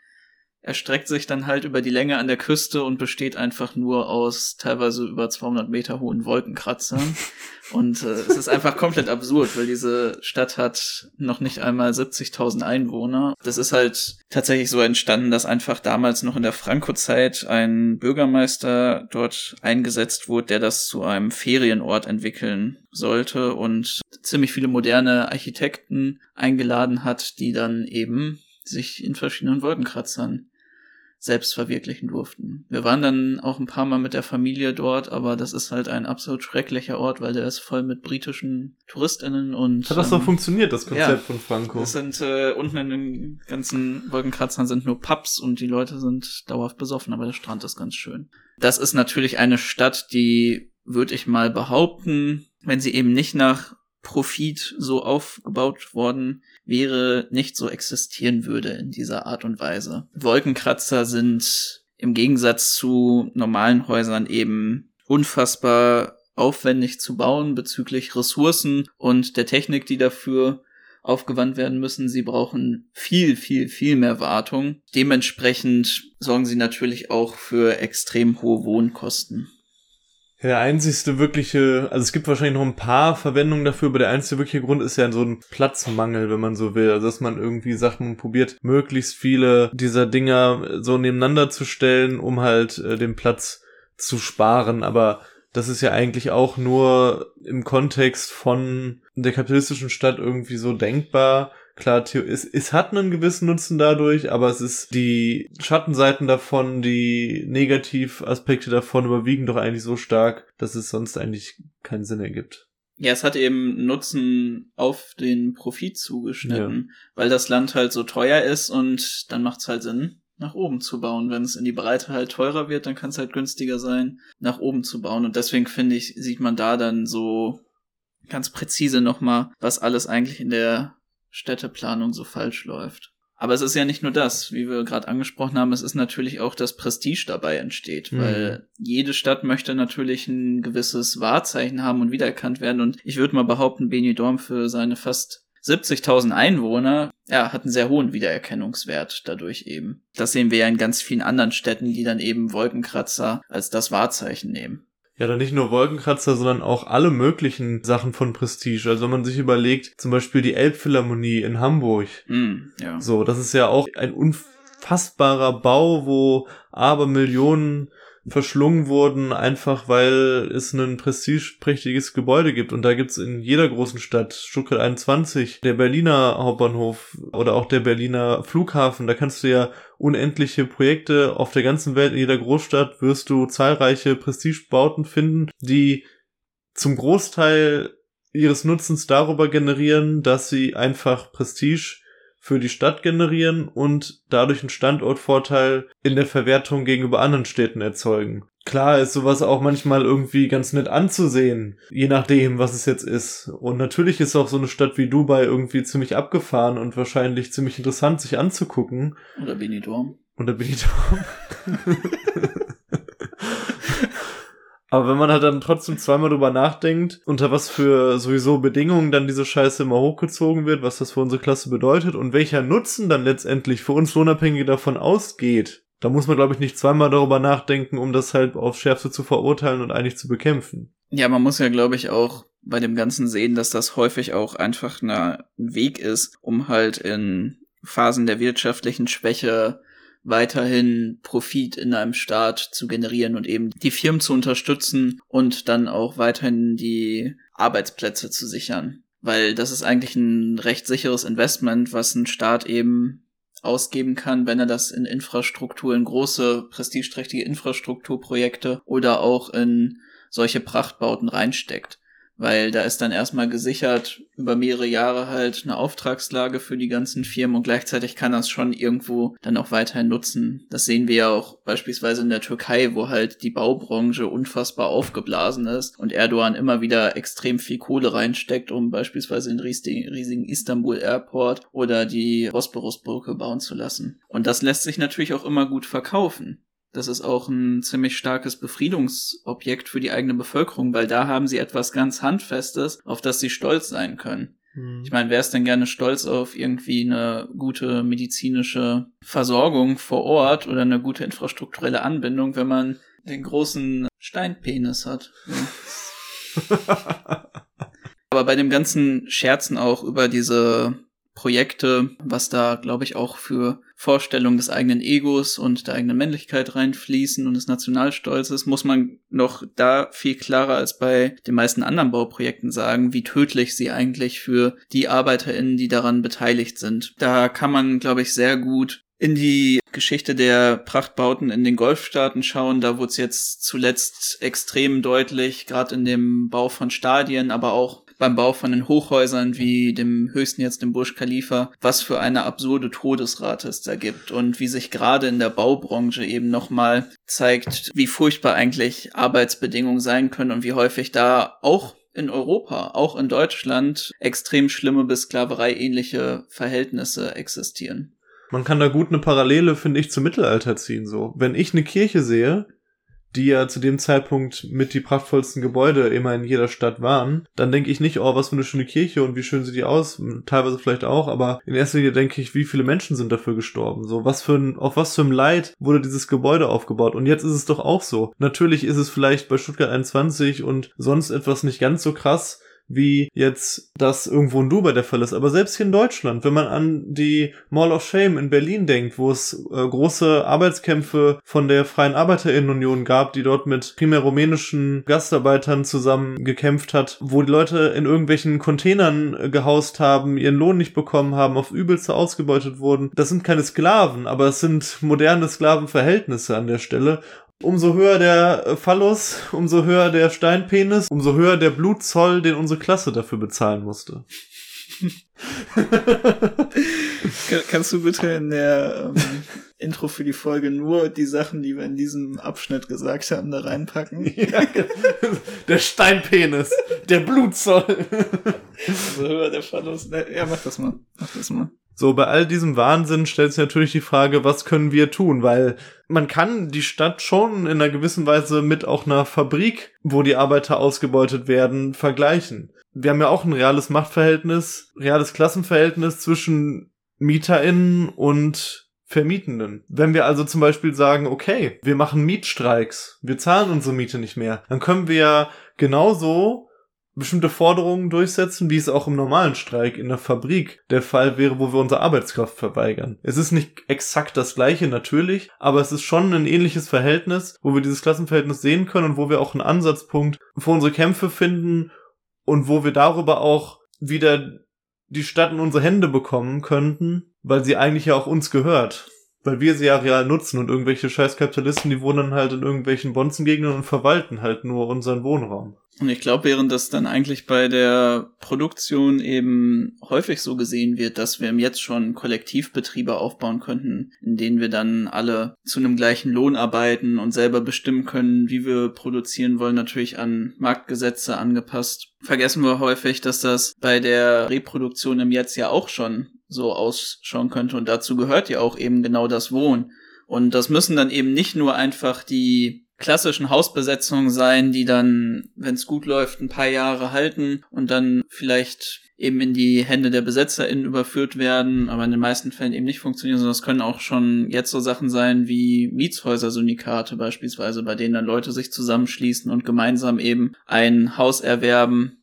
S1: erstreckt sich dann halt über die Länge an der Küste und besteht einfach nur aus teilweise über 200 Meter hohen Wolkenkratzern. und äh, es ist einfach komplett absurd, weil diese Stadt hat noch nicht einmal 70.000 Einwohner. Das ist halt tatsächlich so entstanden, dass einfach damals noch in der Franco-Zeit ein Bürgermeister dort eingesetzt wurde, der das zu einem Ferienort entwickeln sollte und ziemlich viele moderne Architekten eingeladen hat, die dann eben sich in verschiedenen Wolkenkratzern selbst verwirklichen durften. Wir waren dann auch ein paar Mal mit der Familie dort, aber das ist halt ein absolut schrecklicher Ort, weil der ist voll mit britischen TouristInnen und.
S2: Hat das ähm, doch funktioniert, das Konzept ja, von Franco?
S1: Es sind äh, unten in den ganzen Wolkenkratzern sind nur Pubs und die Leute sind dauerhaft besoffen, aber der Strand ist ganz schön. Das ist natürlich eine Stadt, die, würde ich mal behaupten, wenn sie eben nicht nach Profit so aufgebaut worden wäre, nicht so existieren würde in dieser Art und Weise. Wolkenkratzer sind im Gegensatz zu normalen Häusern eben unfassbar aufwendig zu bauen bezüglich Ressourcen und der Technik, die dafür aufgewandt werden müssen. Sie brauchen viel, viel, viel mehr Wartung. Dementsprechend sorgen sie natürlich auch für extrem hohe Wohnkosten.
S2: Der einzigste wirkliche, also es gibt wahrscheinlich noch ein paar Verwendungen dafür, aber der einzige wirkliche Grund ist ja so ein Platzmangel, wenn man so will. Also dass man irgendwie sagt, man probiert möglichst viele dieser Dinger so nebeneinander zu stellen, um halt äh, den Platz zu sparen. Aber das ist ja eigentlich auch nur im Kontext von der kapitalistischen Stadt irgendwie so denkbar, klar, es, es hat einen gewissen Nutzen dadurch, aber es ist die Schattenseiten davon, die Negativaspekte davon überwiegen doch eigentlich so stark, dass es sonst eigentlich keinen Sinn ergibt.
S1: Ja, es hat eben Nutzen auf den Profit zugeschnitten, ja. weil das Land halt so teuer ist und dann macht es halt Sinn, nach oben zu bauen. Wenn es in die Breite halt teurer wird, dann kann es halt günstiger sein, nach oben zu bauen. Und deswegen finde ich, sieht man da dann so ganz präzise nochmal, was alles eigentlich in der Städteplanung so falsch läuft. Aber es ist ja nicht nur das, wie wir gerade angesprochen haben, es ist natürlich auch das Prestige dabei entsteht, mhm. weil jede Stadt möchte natürlich ein gewisses Wahrzeichen haben und wiedererkannt werden. Und ich würde mal behaupten, Benidorm für seine fast 70.000 Einwohner, ja, hat einen sehr hohen Wiedererkennungswert dadurch eben. Das sehen wir ja in ganz vielen anderen Städten, die dann eben Wolkenkratzer als das Wahrzeichen nehmen
S2: ja dann nicht nur Wolkenkratzer, sondern auch alle möglichen Sachen von Prestige. Also wenn man sich überlegt, zum Beispiel die Elbphilharmonie in Hamburg.
S1: Mm, ja.
S2: So, das ist ja auch ein unfassbarer Bau, wo aber Millionen verschlungen wurden, einfach weil es ein prestigeprächtiges Gebäude gibt. Und da gibt's in jeder großen Stadt, Stuttgart 21, der Berliner Hauptbahnhof oder auch der Berliner Flughafen, da kannst du ja unendliche Projekte auf der ganzen Welt, in jeder Großstadt wirst du zahlreiche Prestigebauten finden, die zum Großteil ihres Nutzens darüber generieren, dass sie einfach Prestige für die Stadt generieren und dadurch einen Standortvorteil in der Verwertung gegenüber anderen Städten erzeugen. Klar ist sowas auch manchmal irgendwie ganz nett anzusehen, je nachdem, was es jetzt ist. Und natürlich ist auch so eine Stadt wie Dubai irgendwie ziemlich abgefahren und wahrscheinlich ziemlich interessant sich anzugucken.
S1: Oder Benidorm.
S2: Oder Benidorm. Aber wenn man halt dann trotzdem zweimal drüber nachdenkt, unter was für sowieso Bedingungen dann diese Scheiße immer hochgezogen wird, was das für unsere Klasse bedeutet und welcher Nutzen dann letztendlich für uns Lohnabhängige davon ausgeht, Da muss man, glaube ich, nicht zweimal darüber nachdenken, um das halt aufs Schärfste zu verurteilen und eigentlich zu bekämpfen.
S1: Ja, man muss ja, glaube ich, auch bei dem Ganzen sehen, dass das häufig auch einfach ein Weg ist, um halt in Phasen der wirtschaftlichen Schwäche weiterhin Profit in einem Staat zu generieren und eben die Firmen zu unterstützen und dann auch weiterhin die Arbeitsplätze zu sichern. Weil das ist eigentlich ein recht sicheres Investment, was ein Staat eben ausgeben kann, wenn er das in Infrastruktur, in große, prestigeträchtige Infrastrukturprojekte oder auch in solche Prachtbauten reinsteckt weil da ist dann erstmal gesichert über mehrere Jahre halt eine Auftragslage für die ganzen Firmen und gleichzeitig kann das schon irgendwo dann auch weiterhin nutzen. Das sehen wir ja auch beispielsweise in der Türkei, wo halt die Baubranche unfassbar aufgeblasen ist und Erdogan immer wieder extrem viel Kohle reinsteckt, um beispielsweise den riesigen Istanbul Airport oder die Bosporusbrücke bauen zu lassen. Und das lässt sich natürlich auch immer gut verkaufen. Das ist auch ein ziemlich starkes Befriedungsobjekt für die eigene Bevölkerung, weil da haben sie etwas ganz Handfestes, auf das sie stolz sein können. Hm. Ich meine, wer ist denn gerne stolz auf irgendwie eine gute medizinische Versorgung vor Ort oder eine gute infrastrukturelle Anbindung, wenn man den großen Steinpenis hat? Ja. Aber bei dem ganzen Scherzen auch über diese Projekte, was da, glaube ich, auch für Vorstellungen des eigenen Egos und der eigenen Männlichkeit reinfließen und des Nationalstolzes, muss man noch da viel klarer als bei den meisten anderen Bauprojekten sagen, wie tödlich sie eigentlich für die ArbeiterInnen, die daran beteiligt sind. Da kann man, glaube ich, sehr gut in die Geschichte der Prachtbauten in den Golfstaaten schauen. Da wurde es jetzt zuletzt extrem deutlich, gerade in dem Bau von Stadien, aber auch beim Bau von den Hochhäusern wie dem höchsten jetzt dem Burj Khalifa, was für eine absurde Todesrate es da gibt und wie sich gerade in der Baubranche eben nochmal zeigt, wie furchtbar eigentlich Arbeitsbedingungen sein können und wie häufig da auch in Europa, auch in Deutschland, extrem schlimme bis Sklaverei ähnliche Verhältnisse existieren.
S2: Man kann da gut eine Parallele, finde ich, zum Mittelalter ziehen, so. Wenn ich eine Kirche sehe, die ja zu dem Zeitpunkt mit die prachtvollsten Gebäude immer in jeder Stadt waren, dann denke ich nicht, oh, was für eine schöne Kirche und wie schön sieht die aus, teilweise vielleicht auch, aber in erster Linie denke ich, wie viele Menschen sind dafür gestorben, so, was für ein, auf was für ein Leid wurde dieses Gebäude aufgebaut? Und jetzt ist es doch auch so. Natürlich ist es vielleicht bei Stuttgart 21 und sonst etwas nicht ganz so krass, wie jetzt das irgendwo in Dubai der Fall ist. Aber selbst hier in Deutschland, wenn man an die Mall of Shame in Berlin denkt, wo es äh, große Arbeitskämpfe von der Freien Arbeiterinnenunion gab, die dort mit primär rumänischen Gastarbeitern zusammen gekämpft hat, wo die Leute in irgendwelchen Containern äh, gehaust haben, ihren Lohn nicht bekommen haben, auf übelste ausgebeutet wurden. Das sind keine Sklaven, aber es sind moderne Sklavenverhältnisse an der Stelle. Umso höher der Phallus, umso höher der Steinpenis, umso höher der Blutzoll, den unsere Klasse dafür bezahlen musste.
S1: Kannst du bitte in der ähm, Intro für die Folge nur die Sachen, die wir in diesem Abschnitt gesagt haben, da reinpacken? Ja,
S2: der Steinpenis, der Blutzoll.
S1: Umso höher der Phallus. Ja, mach das mal. Mach das mal.
S2: So, bei all diesem Wahnsinn stellt sich natürlich die Frage, was können wir tun? Weil man kann die Stadt schon in einer gewissen Weise mit auch einer Fabrik, wo die Arbeiter ausgebeutet werden, vergleichen. Wir haben ja auch ein reales Machtverhältnis, reales Klassenverhältnis zwischen MieterInnen und Vermietenden. Wenn wir also zum Beispiel sagen, okay, wir machen Mietstreiks, wir zahlen unsere Miete nicht mehr, dann können wir ja genauso bestimmte Forderungen durchsetzen, wie es auch im normalen Streik in der Fabrik der Fall wäre, wo wir unsere Arbeitskraft verweigern. Es ist nicht exakt das gleiche natürlich, aber es ist schon ein ähnliches Verhältnis, wo wir dieses Klassenverhältnis sehen können und wo wir auch einen Ansatzpunkt für unsere Kämpfe finden und wo wir darüber auch wieder die Stadt in unsere Hände bekommen könnten, weil sie eigentlich ja auch uns gehört. Weil wir sie ja real nutzen und irgendwelche Scheißkapitalisten, die wohnen halt in irgendwelchen Bonzengegenden und verwalten halt nur unseren Wohnraum.
S1: Und ich glaube, während das dann eigentlich bei der Produktion eben häufig so gesehen wird, dass wir jetzt schon Kollektivbetriebe aufbauen könnten, in denen wir dann alle zu einem gleichen Lohn arbeiten und selber bestimmen können, wie wir produzieren wollen, natürlich an Marktgesetze angepasst. Vergessen wir häufig, dass das bei der Reproduktion im Jetzt ja auch schon so ausschauen könnte und dazu gehört ja auch eben genau das Wohnen. Und das müssen dann eben nicht nur einfach die klassischen Hausbesetzungen sein, die dann, wenn es gut läuft, ein paar Jahre halten und dann vielleicht eben in die Hände der BesetzerInnen überführt werden, aber in den meisten Fällen eben nicht funktionieren, sondern es können auch schon jetzt so Sachen sein wie Mietshäuser-Syndikate beispielsweise, bei denen dann Leute sich zusammenschließen und gemeinsam eben ein Haus erwerben,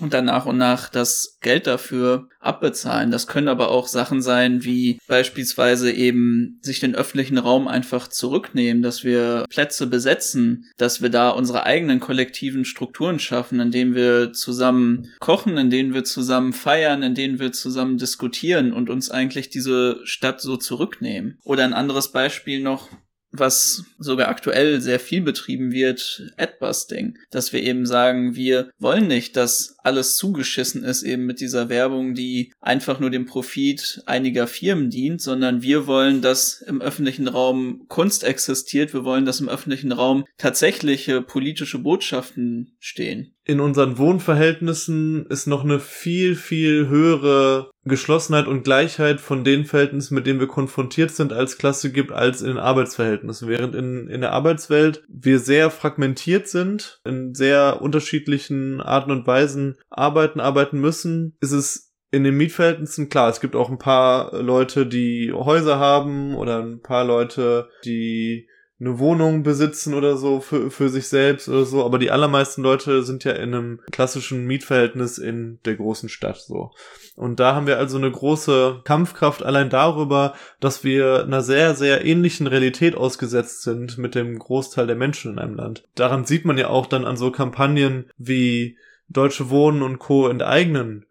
S1: und dann nach und nach das Geld dafür abbezahlen. Das können aber auch Sachen sein, wie beispielsweise eben sich den öffentlichen Raum einfach zurücknehmen, dass wir Plätze besetzen, dass wir da unsere eigenen kollektiven Strukturen schaffen, in denen wir zusammen kochen, in denen wir zusammen feiern, in denen wir zusammen diskutieren und uns eigentlich diese Stadt so zurücknehmen. Oder ein anderes Beispiel noch, was sogar aktuell sehr viel betrieben wird, Adbusting, dass wir eben sagen, wir wollen nicht, dass alles zugeschissen ist eben mit dieser Werbung, die einfach nur dem Profit einiger Firmen dient, sondern wir wollen, dass im öffentlichen Raum Kunst existiert, wir wollen, dass im öffentlichen Raum tatsächliche politische Botschaften stehen
S2: in unseren Wohnverhältnissen ist noch eine viel, viel höhere Geschlossenheit und Gleichheit von den Verhältnissen, mit denen wir konfrontiert sind, als Klasse gibt, als in den Arbeitsverhältnissen. Während in, in der Arbeitswelt wir sehr fragmentiert sind, in sehr unterschiedlichen Arten und Weisen arbeiten, arbeiten müssen, ist es in den Mietverhältnissen, klar, es gibt auch ein paar Leute, die Häuser haben oder ein paar Leute, die eine Wohnung besitzen oder so für, für sich selbst oder so, aber die allermeisten Leute sind ja in einem klassischen Mietverhältnis in der großen Stadt so. Und da haben wir also eine große Kampfkraft allein darüber, dass wir einer sehr, sehr ähnlichen Realität ausgesetzt sind mit dem Großteil der Menschen in einem Land. Daran sieht man ja auch dann an so Kampagnen wie Deutsche Wohnen und Co. enteignen,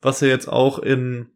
S2: was ja jetzt auch in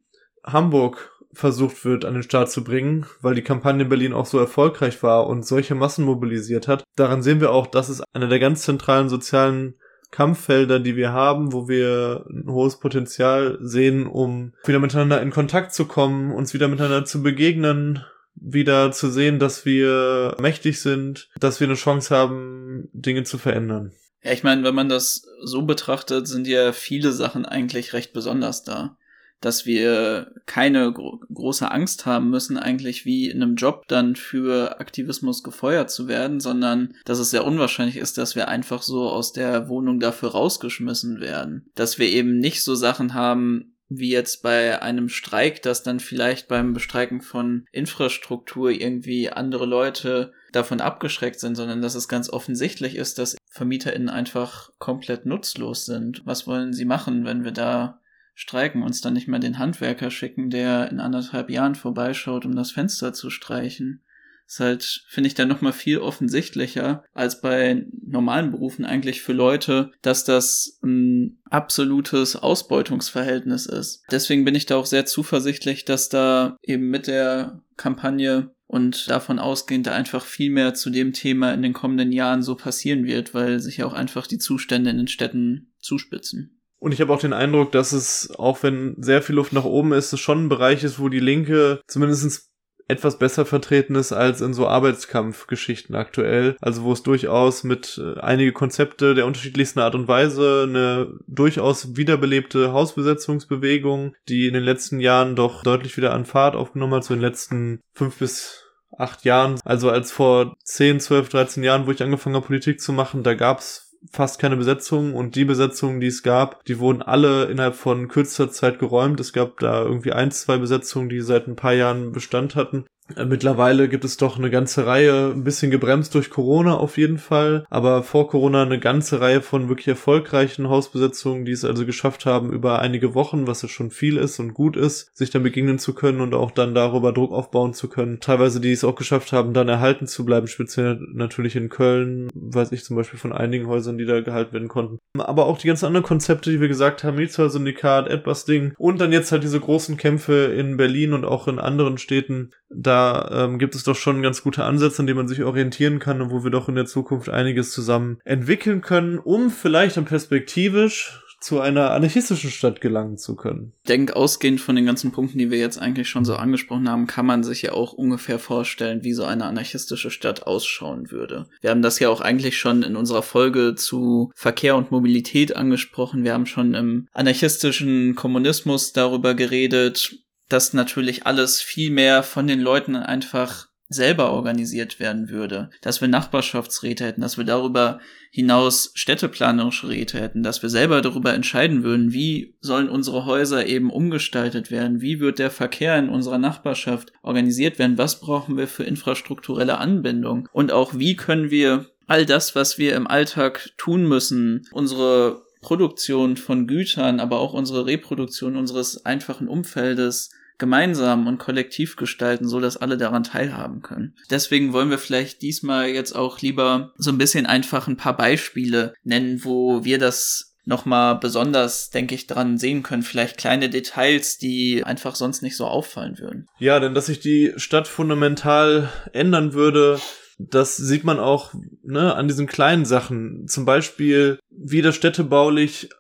S2: Hamburg versucht wird, an den Start zu bringen, weil die Kampagne in Berlin auch so erfolgreich war und solche Massen mobilisiert hat. Daran sehen wir auch, dass es einer der ganz zentralen sozialen Kampffelder, die wir haben, wo wir ein hohes Potenzial sehen, um wieder miteinander in Kontakt zu kommen, uns wieder miteinander zu begegnen, wieder zu sehen, dass wir mächtig sind, dass wir eine Chance haben, Dinge zu verändern.
S1: Ja, ich meine, wenn man das so betrachtet, sind ja viele Sachen eigentlich recht besonders da dass wir keine gro große Angst haben müssen, eigentlich wie in einem Job dann für Aktivismus gefeuert zu werden, sondern dass es sehr unwahrscheinlich ist, dass wir einfach so aus der Wohnung dafür rausgeschmissen werden. Dass wir eben nicht so Sachen haben, wie jetzt bei einem Streik, dass dann vielleicht beim Bestreiken von Infrastruktur irgendwie andere Leute davon abgeschreckt sind, sondern dass es ganz offensichtlich ist, dass VermieterInnen einfach komplett nutzlos sind. Was wollen sie machen, wenn wir da streiken, uns dann nicht mehr den Handwerker schicken, der in anderthalb Jahren vorbeischaut, um das Fenster zu streichen. ist halt, finde ich, dann nochmal viel offensichtlicher als bei normalen Berufen eigentlich für Leute, dass das ein absolutes Ausbeutungsverhältnis ist. Deswegen bin ich da auch sehr zuversichtlich, dass da eben mit der Kampagne und davon ausgehend da einfach viel mehr zu dem Thema in den kommenden Jahren so passieren wird, weil sich ja auch einfach die Zustände in den Städten zuspitzen.
S2: Und ich habe auch den Eindruck, dass es, auch wenn sehr viel Luft nach oben ist, es schon ein Bereich ist, wo die Linke zumindest etwas besser vertreten ist als in so Arbeitskampfgeschichten aktuell. Also wo es durchaus mit äh, einige Konzepte der unterschiedlichsten Art und Weise eine durchaus wiederbelebte Hausbesetzungsbewegung, die in den letzten Jahren doch deutlich wieder an Fahrt aufgenommen hat, so in den letzten fünf bis acht Jahren. Also als vor zehn, zwölf, dreizehn Jahren, wo ich angefangen habe, Politik zu machen, da gab's fast keine Besetzung und die Besetzungen, die es gab, die wurden alle innerhalb von kürzester Zeit geräumt. Es gab da irgendwie ein, zwei Besetzungen, die seit ein paar Jahren Bestand hatten. Äh, mittlerweile gibt es doch eine ganze Reihe, ein bisschen gebremst durch Corona auf jeden Fall, aber vor Corona eine ganze Reihe von wirklich erfolgreichen Hausbesetzungen, die es also geschafft haben, über einige Wochen, was ja schon viel ist und gut ist, sich dann begegnen zu können und auch dann darüber Druck aufbauen zu können. Teilweise, die es auch geschafft haben, dann erhalten zu bleiben, speziell natürlich in Köln, weiß ich zum Beispiel von einigen Häusern, die da gehalten werden konnten. Aber auch die ganzen anderen Konzepte, die wir gesagt haben, Mietshäuser-Syndikat, etwas Ding und dann jetzt halt diese großen Kämpfe in Berlin und auch in anderen Städten, da ähm, gibt es doch schon ganz gute Ansätze, an denen man sich orientieren kann und wo wir doch in der Zukunft einiges zusammen entwickeln können, um vielleicht dann perspektivisch zu einer anarchistischen Stadt gelangen zu können.
S1: Ich denke, ausgehend von den ganzen Punkten, die wir jetzt eigentlich schon so angesprochen haben, kann man sich ja auch ungefähr vorstellen, wie so eine anarchistische Stadt ausschauen würde. Wir haben das ja auch eigentlich schon in unserer Folge zu Verkehr und Mobilität angesprochen. Wir haben schon im anarchistischen Kommunismus darüber geredet, dass natürlich alles viel mehr von den Leuten einfach selber organisiert werden würde, dass wir Nachbarschaftsräte hätten, dass wir darüber hinaus städteplanerische Räte hätten, dass wir selber darüber entscheiden würden, wie sollen unsere Häuser eben umgestaltet werden, wie wird der Verkehr in unserer Nachbarschaft organisiert werden, was brauchen wir für infrastrukturelle Anbindung und auch wie können wir all das, was wir im Alltag tun müssen, unsere Produktion von Gütern, aber auch unsere Reproduktion unseres einfachen Umfeldes gemeinsam und kollektiv gestalten, so dass alle daran teilhaben können. Deswegen wollen wir vielleicht diesmal jetzt auch lieber so ein bisschen einfach ein paar Beispiele nennen, wo wir das nochmal besonders, denke ich, dran sehen können. Vielleicht kleine Details, die einfach sonst nicht so auffallen würden.
S2: Ja, denn dass sich die Stadt fundamental ändern würde, das sieht man auch ne, an diesen kleinen Sachen. Zum Beispiel, wie das städtebaulich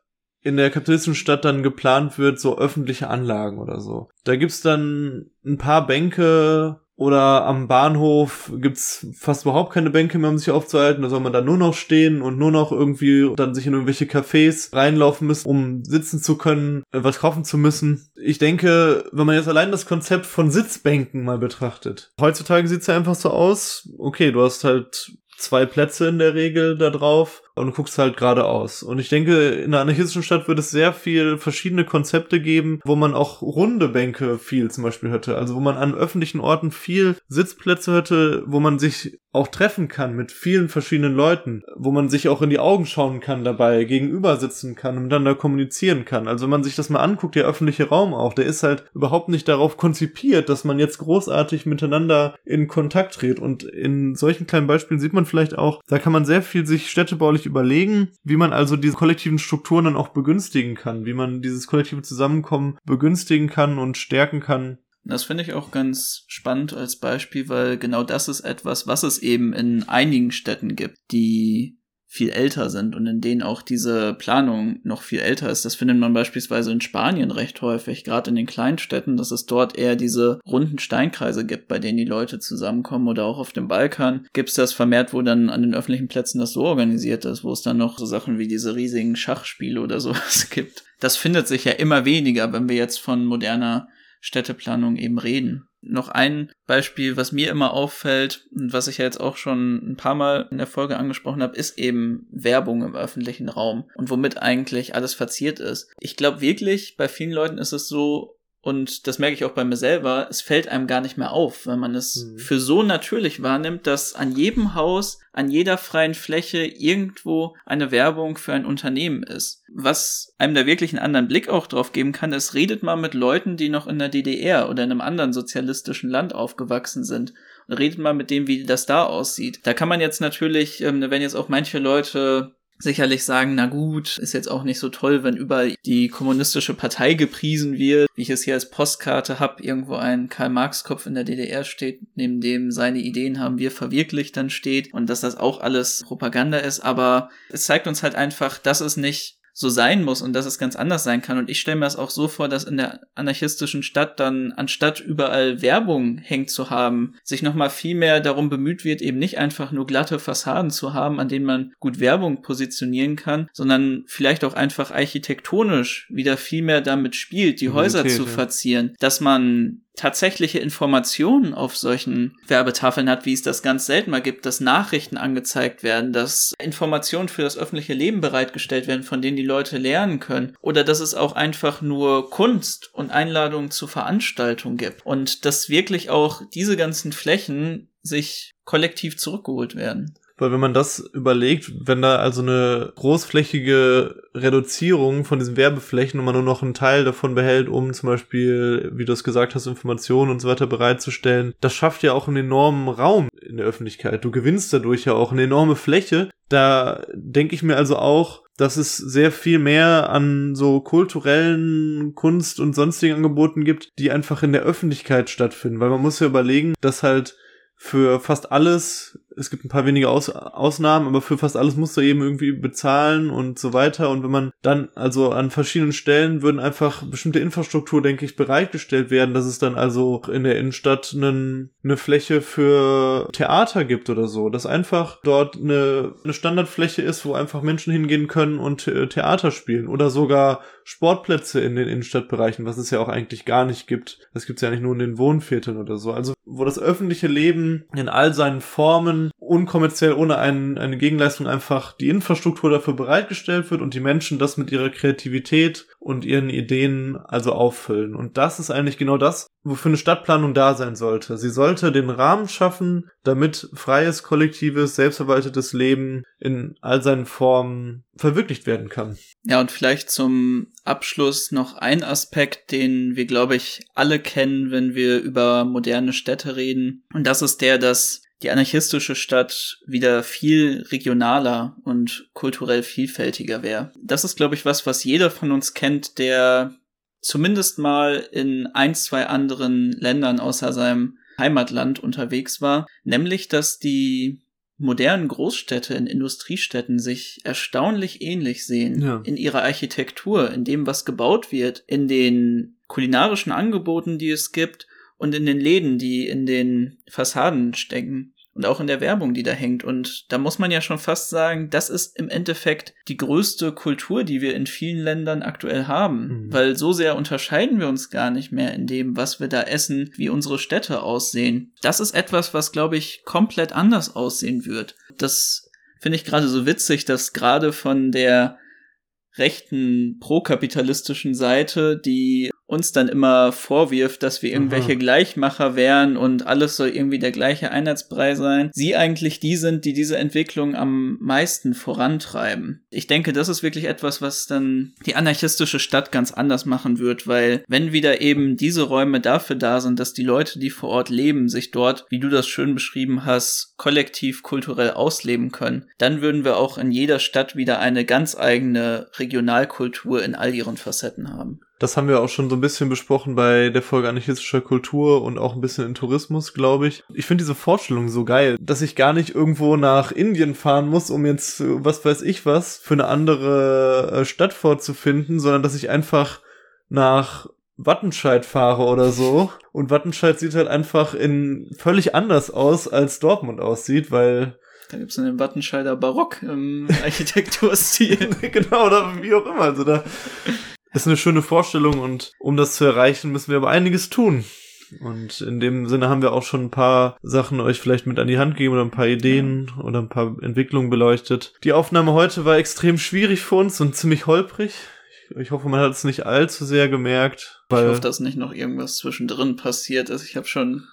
S2: in der kapitalistischen Stadt dann geplant wird, so öffentliche Anlagen oder so. Da gibt's dann ein paar Bänke oder am Bahnhof gibt's fast überhaupt keine Bänke mehr, um sich aufzuhalten. Da soll man dann nur noch stehen und nur noch irgendwie dann sich in irgendwelche Cafés reinlaufen müssen, um sitzen zu können, äh, was kaufen zu müssen. Ich denke, wenn man jetzt allein das Konzept von Sitzbänken mal betrachtet. Heutzutage sieht's ja einfach so aus, okay, du hast halt zwei Plätze in der Regel da drauf und guckst halt geradeaus. Und ich denke, in einer anarchistischen Stadt wird es sehr viel verschiedene Konzepte geben, wo man auch runde Bänke viel zum Beispiel hätte. Also wo man an öffentlichen Orten viel Sitzplätze hätte, wo man sich auch treffen kann mit vielen verschiedenen Leuten, wo man sich auch in die Augen schauen kann dabei, gegenüber sitzen kann und dann da kommunizieren kann. Also wenn man sich das mal anguckt, der öffentliche Raum auch, der ist halt überhaupt nicht darauf konzipiert, dass man jetzt großartig miteinander in Kontakt tritt. Und in solchen kleinen Beispielen sieht man vielleicht auch, da kann man sehr viel sich städtebaulich überlegen, wie man also diese kollektiven Strukturen dann auch begünstigen kann, wie man dieses kollektive Zusammenkommen begünstigen kann und stärken kann.
S1: Das finde ich auch ganz spannend als Beispiel, weil genau das ist etwas, was es eben in einigen Städten gibt, die viel älter sind und in denen auch diese Planung noch viel älter ist. Das findet man beispielsweise in Spanien recht häufig, gerade in den Kleinstädten, dass es dort eher diese runden Steinkreise gibt, bei denen die Leute zusammenkommen oder auch auf dem Balkan gibt es das vermehrt, wo dann an den öffentlichen Plätzen das so organisiert ist, wo es dann noch so Sachen wie diese riesigen Schachspiele oder sowas gibt. Das findet sich ja immer weniger, wenn wir jetzt von moderner Städteplanung eben reden. Noch ein Beispiel, was mir immer auffällt und was ich ja jetzt auch schon ein paar Mal in der Folge angesprochen habe, ist eben Werbung im öffentlichen Raum und womit eigentlich alles verziert ist. Ich glaube wirklich, bei vielen Leuten ist es so, und das merke ich auch bei mir selber, es fällt einem gar nicht mehr auf, wenn man es mhm. für so natürlich wahrnimmt, dass an jedem Haus, an jeder freien Fläche irgendwo eine Werbung für ein Unternehmen ist. Was einem da wirklich einen anderen Blick auch drauf geben kann, ist, redet mal mit Leuten, die noch in der DDR oder in einem anderen sozialistischen Land aufgewachsen sind redet mal mit dem, wie das da aussieht. Da kann man jetzt natürlich, ähm, wenn jetzt auch manche Leute sicherlich sagen, na gut, ist jetzt auch nicht so toll, wenn überall die kommunistische Partei gepriesen wird, wie ich es hier als Postkarte habe, irgendwo ein Karl-Marx-Kopf in der DDR steht, neben dem seine Ideen haben wir verwirklicht dann steht und dass das auch alles Propaganda ist, aber es zeigt uns halt einfach, dass es nicht so sein muss und dass es ganz anders sein kann. Und ich stelle mir das auch so vor, dass in der anarchistischen Stadt dann, anstatt überall Werbung hängt zu haben, sich nochmal viel mehr darum bemüht wird, eben nicht einfach nur glatte Fassaden zu haben, an denen man gut Werbung positionieren kann, sondern vielleicht auch einfach architektonisch wieder viel mehr damit spielt, die Häuser zu verzieren, dass man tatsächliche Informationen auf solchen Werbetafeln hat, wie es das ganz selten mal gibt, dass Nachrichten angezeigt werden, dass Informationen für das öffentliche Leben bereitgestellt werden, von denen die Leute lernen können. Oder dass es auch einfach nur Kunst und Einladungen zu Veranstaltungen gibt. Und dass wirklich auch diese ganzen Flächen sich kollektiv zurückgeholt werden.
S2: Weil wenn man das überlegt, wenn da also eine großflächige Reduzierung von diesen Werbeflächen und man nur noch einen Teil davon behält, um zum Beispiel, wie du es gesagt hast, Informationen und so weiter bereitzustellen, das schafft ja auch einen enormen Raum in der Öffentlichkeit. Du gewinnst dadurch ja auch eine enorme Fläche. Da denke ich mir also auch, dass es sehr viel mehr an so kulturellen Kunst und sonstigen Angeboten gibt, die einfach in der Öffentlichkeit stattfinden. Weil man muss ja überlegen, dass halt für fast alles es gibt ein paar wenige Aus Ausnahmen, aber für fast alles musst du eben irgendwie bezahlen und so weiter. Und wenn man dann, also an verschiedenen Stellen würden einfach bestimmte Infrastruktur, denke ich, bereitgestellt werden, dass es dann also in der Innenstadt einen, eine Fläche für Theater gibt oder so. Dass einfach dort eine, eine Standardfläche ist, wo einfach Menschen hingehen können und äh, Theater spielen. Oder sogar Sportplätze in den Innenstadtbereichen, was es ja auch eigentlich gar nicht gibt. Das gibt's ja nicht nur in den Wohnvierteln oder so. Also wo das öffentliche Leben in all seinen Formen unkommerziell ohne ein, eine Gegenleistung einfach die Infrastruktur dafür bereitgestellt wird und die Menschen das mit ihrer Kreativität und ihren Ideen also auffüllen. Und das ist eigentlich genau das, wofür eine Stadtplanung da sein sollte. Sie sollte den Rahmen schaffen, damit freies, kollektives, selbstverwaltetes Leben in all seinen Formen verwirklicht werden kann.
S1: Ja, und vielleicht zum Abschluss noch ein Aspekt, den wir, glaube ich, alle kennen, wenn wir über moderne Städte reden. Und das ist der, dass die anarchistische Stadt wieder viel regionaler und kulturell vielfältiger wäre. Das ist, glaube ich, was, was jeder von uns kennt, der zumindest mal in ein, zwei anderen Ländern außer seinem Heimatland unterwegs war, nämlich dass die modernen Großstädte in Industriestädten sich erstaunlich ähnlich sehen ja. in ihrer Architektur, in dem, was gebaut wird, in den kulinarischen Angeboten, die es gibt und in den Läden, die in den Fassaden stecken und auch in der Werbung, die da hängt. Und da muss man ja schon fast sagen, das ist im Endeffekt die größte Kultur, die wir in vielen Ländern aktuell haben, mhm. weil so sehr unterscheiden wir uns gar nicht mehr in dem, was wir da essen, wie unsere Städte aussehen. Das ist etwas, was, glaube ich, komplett anders aussehen wird. Das finde ich gerade so witzig, dass gerade von der rechten prokapitalistischen Seite, die uns dann immer vorwirft, dass wir irgendwelche Aha. Gleichmacher wären und alles soll irgendwie der gleiche Einheitsbrei sein, sie eigentlich die sind, die diese Entwicklung am meisten vorantreiben. Ich denke, das ist wirklich etwas, was dann die anarchistische Stadt ganz anders machen wird, weil wenn wieder eben diese Räume dafür da sind, dass die Leute, die vor Ort leben, sich dort, wie du das schön beschrieben hast, kollektiv kulturell ausleben können, dann würden wir auch in jeder Stadt wieder eine ganz eigene Regionalkultur in all ihren Facetten haben.
S2: Das haben wir auch schon so ein bisschen besprochen bei der Folge anarchistischer Kultur und auch ein bisschen in Tourismus, glaube ich. Ich finde diese Vorstellung so geil, dass ich gar nicht irgendwo nach Indien fahren muss, um jetzt, was weiß ich was, für eine andere äh, Stadt vorzufinden, sondern dass ich einfach nach Wattenscheid fahre oder so. Und Wattenscheid sieht halt einfach in völlig anders aus, als Dortmund aussieht, weil
S1: da gibt's einen Wattenscheider Barock im Architekturstil.
S2: genau, oder wie auch immer. Also da ist eine schöne Vorstellung und um das zu erreichen, müssen wir aber einiges tun. Und in dem Sinne haben wir auch schon ein paar Sachen euch vielleicht mit an die Hand gegeben oder ein paar Ideen ja. oder ein paar Entwicklungen beleuchtet. Die Aufnahme heute war extrem schwierig für uns und ziemlich holprig. Ich, ich hoffe, man hat es nicht allzu sehr gemerkt.
S1: ich hoffe, dass nicht noch irgendwas zwischendrin passiert ist. Ich habe schon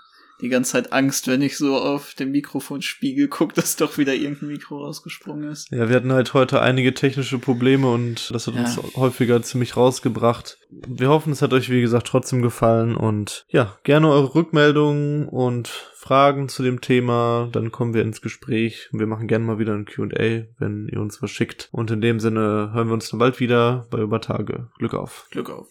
S1: die ganze Zeit Angst, wenn ich so auf dem Mikrofonspiegel gucke, dass doch wieder irgendein Mikro rausgesprungen ist.
S2: Ja, wir hatten halt heute einige technische Probleme und das hat ja. uns häufiger ziemlich rausgebracht. Wir hoffen, es hat euch, wie gesagt, trotzdem gefallen und ja, gerne eure Rückmeldungen und Fragen zu dem Thema, dann kommen wir ins Gespräch. Wir machen gerne mal wieder ein Q&A, wenn ihr uns was schickt. Und in dem Sinne hören wir uns dann bald wieder bei Übertage. Glück auf.
S1: Glück auf.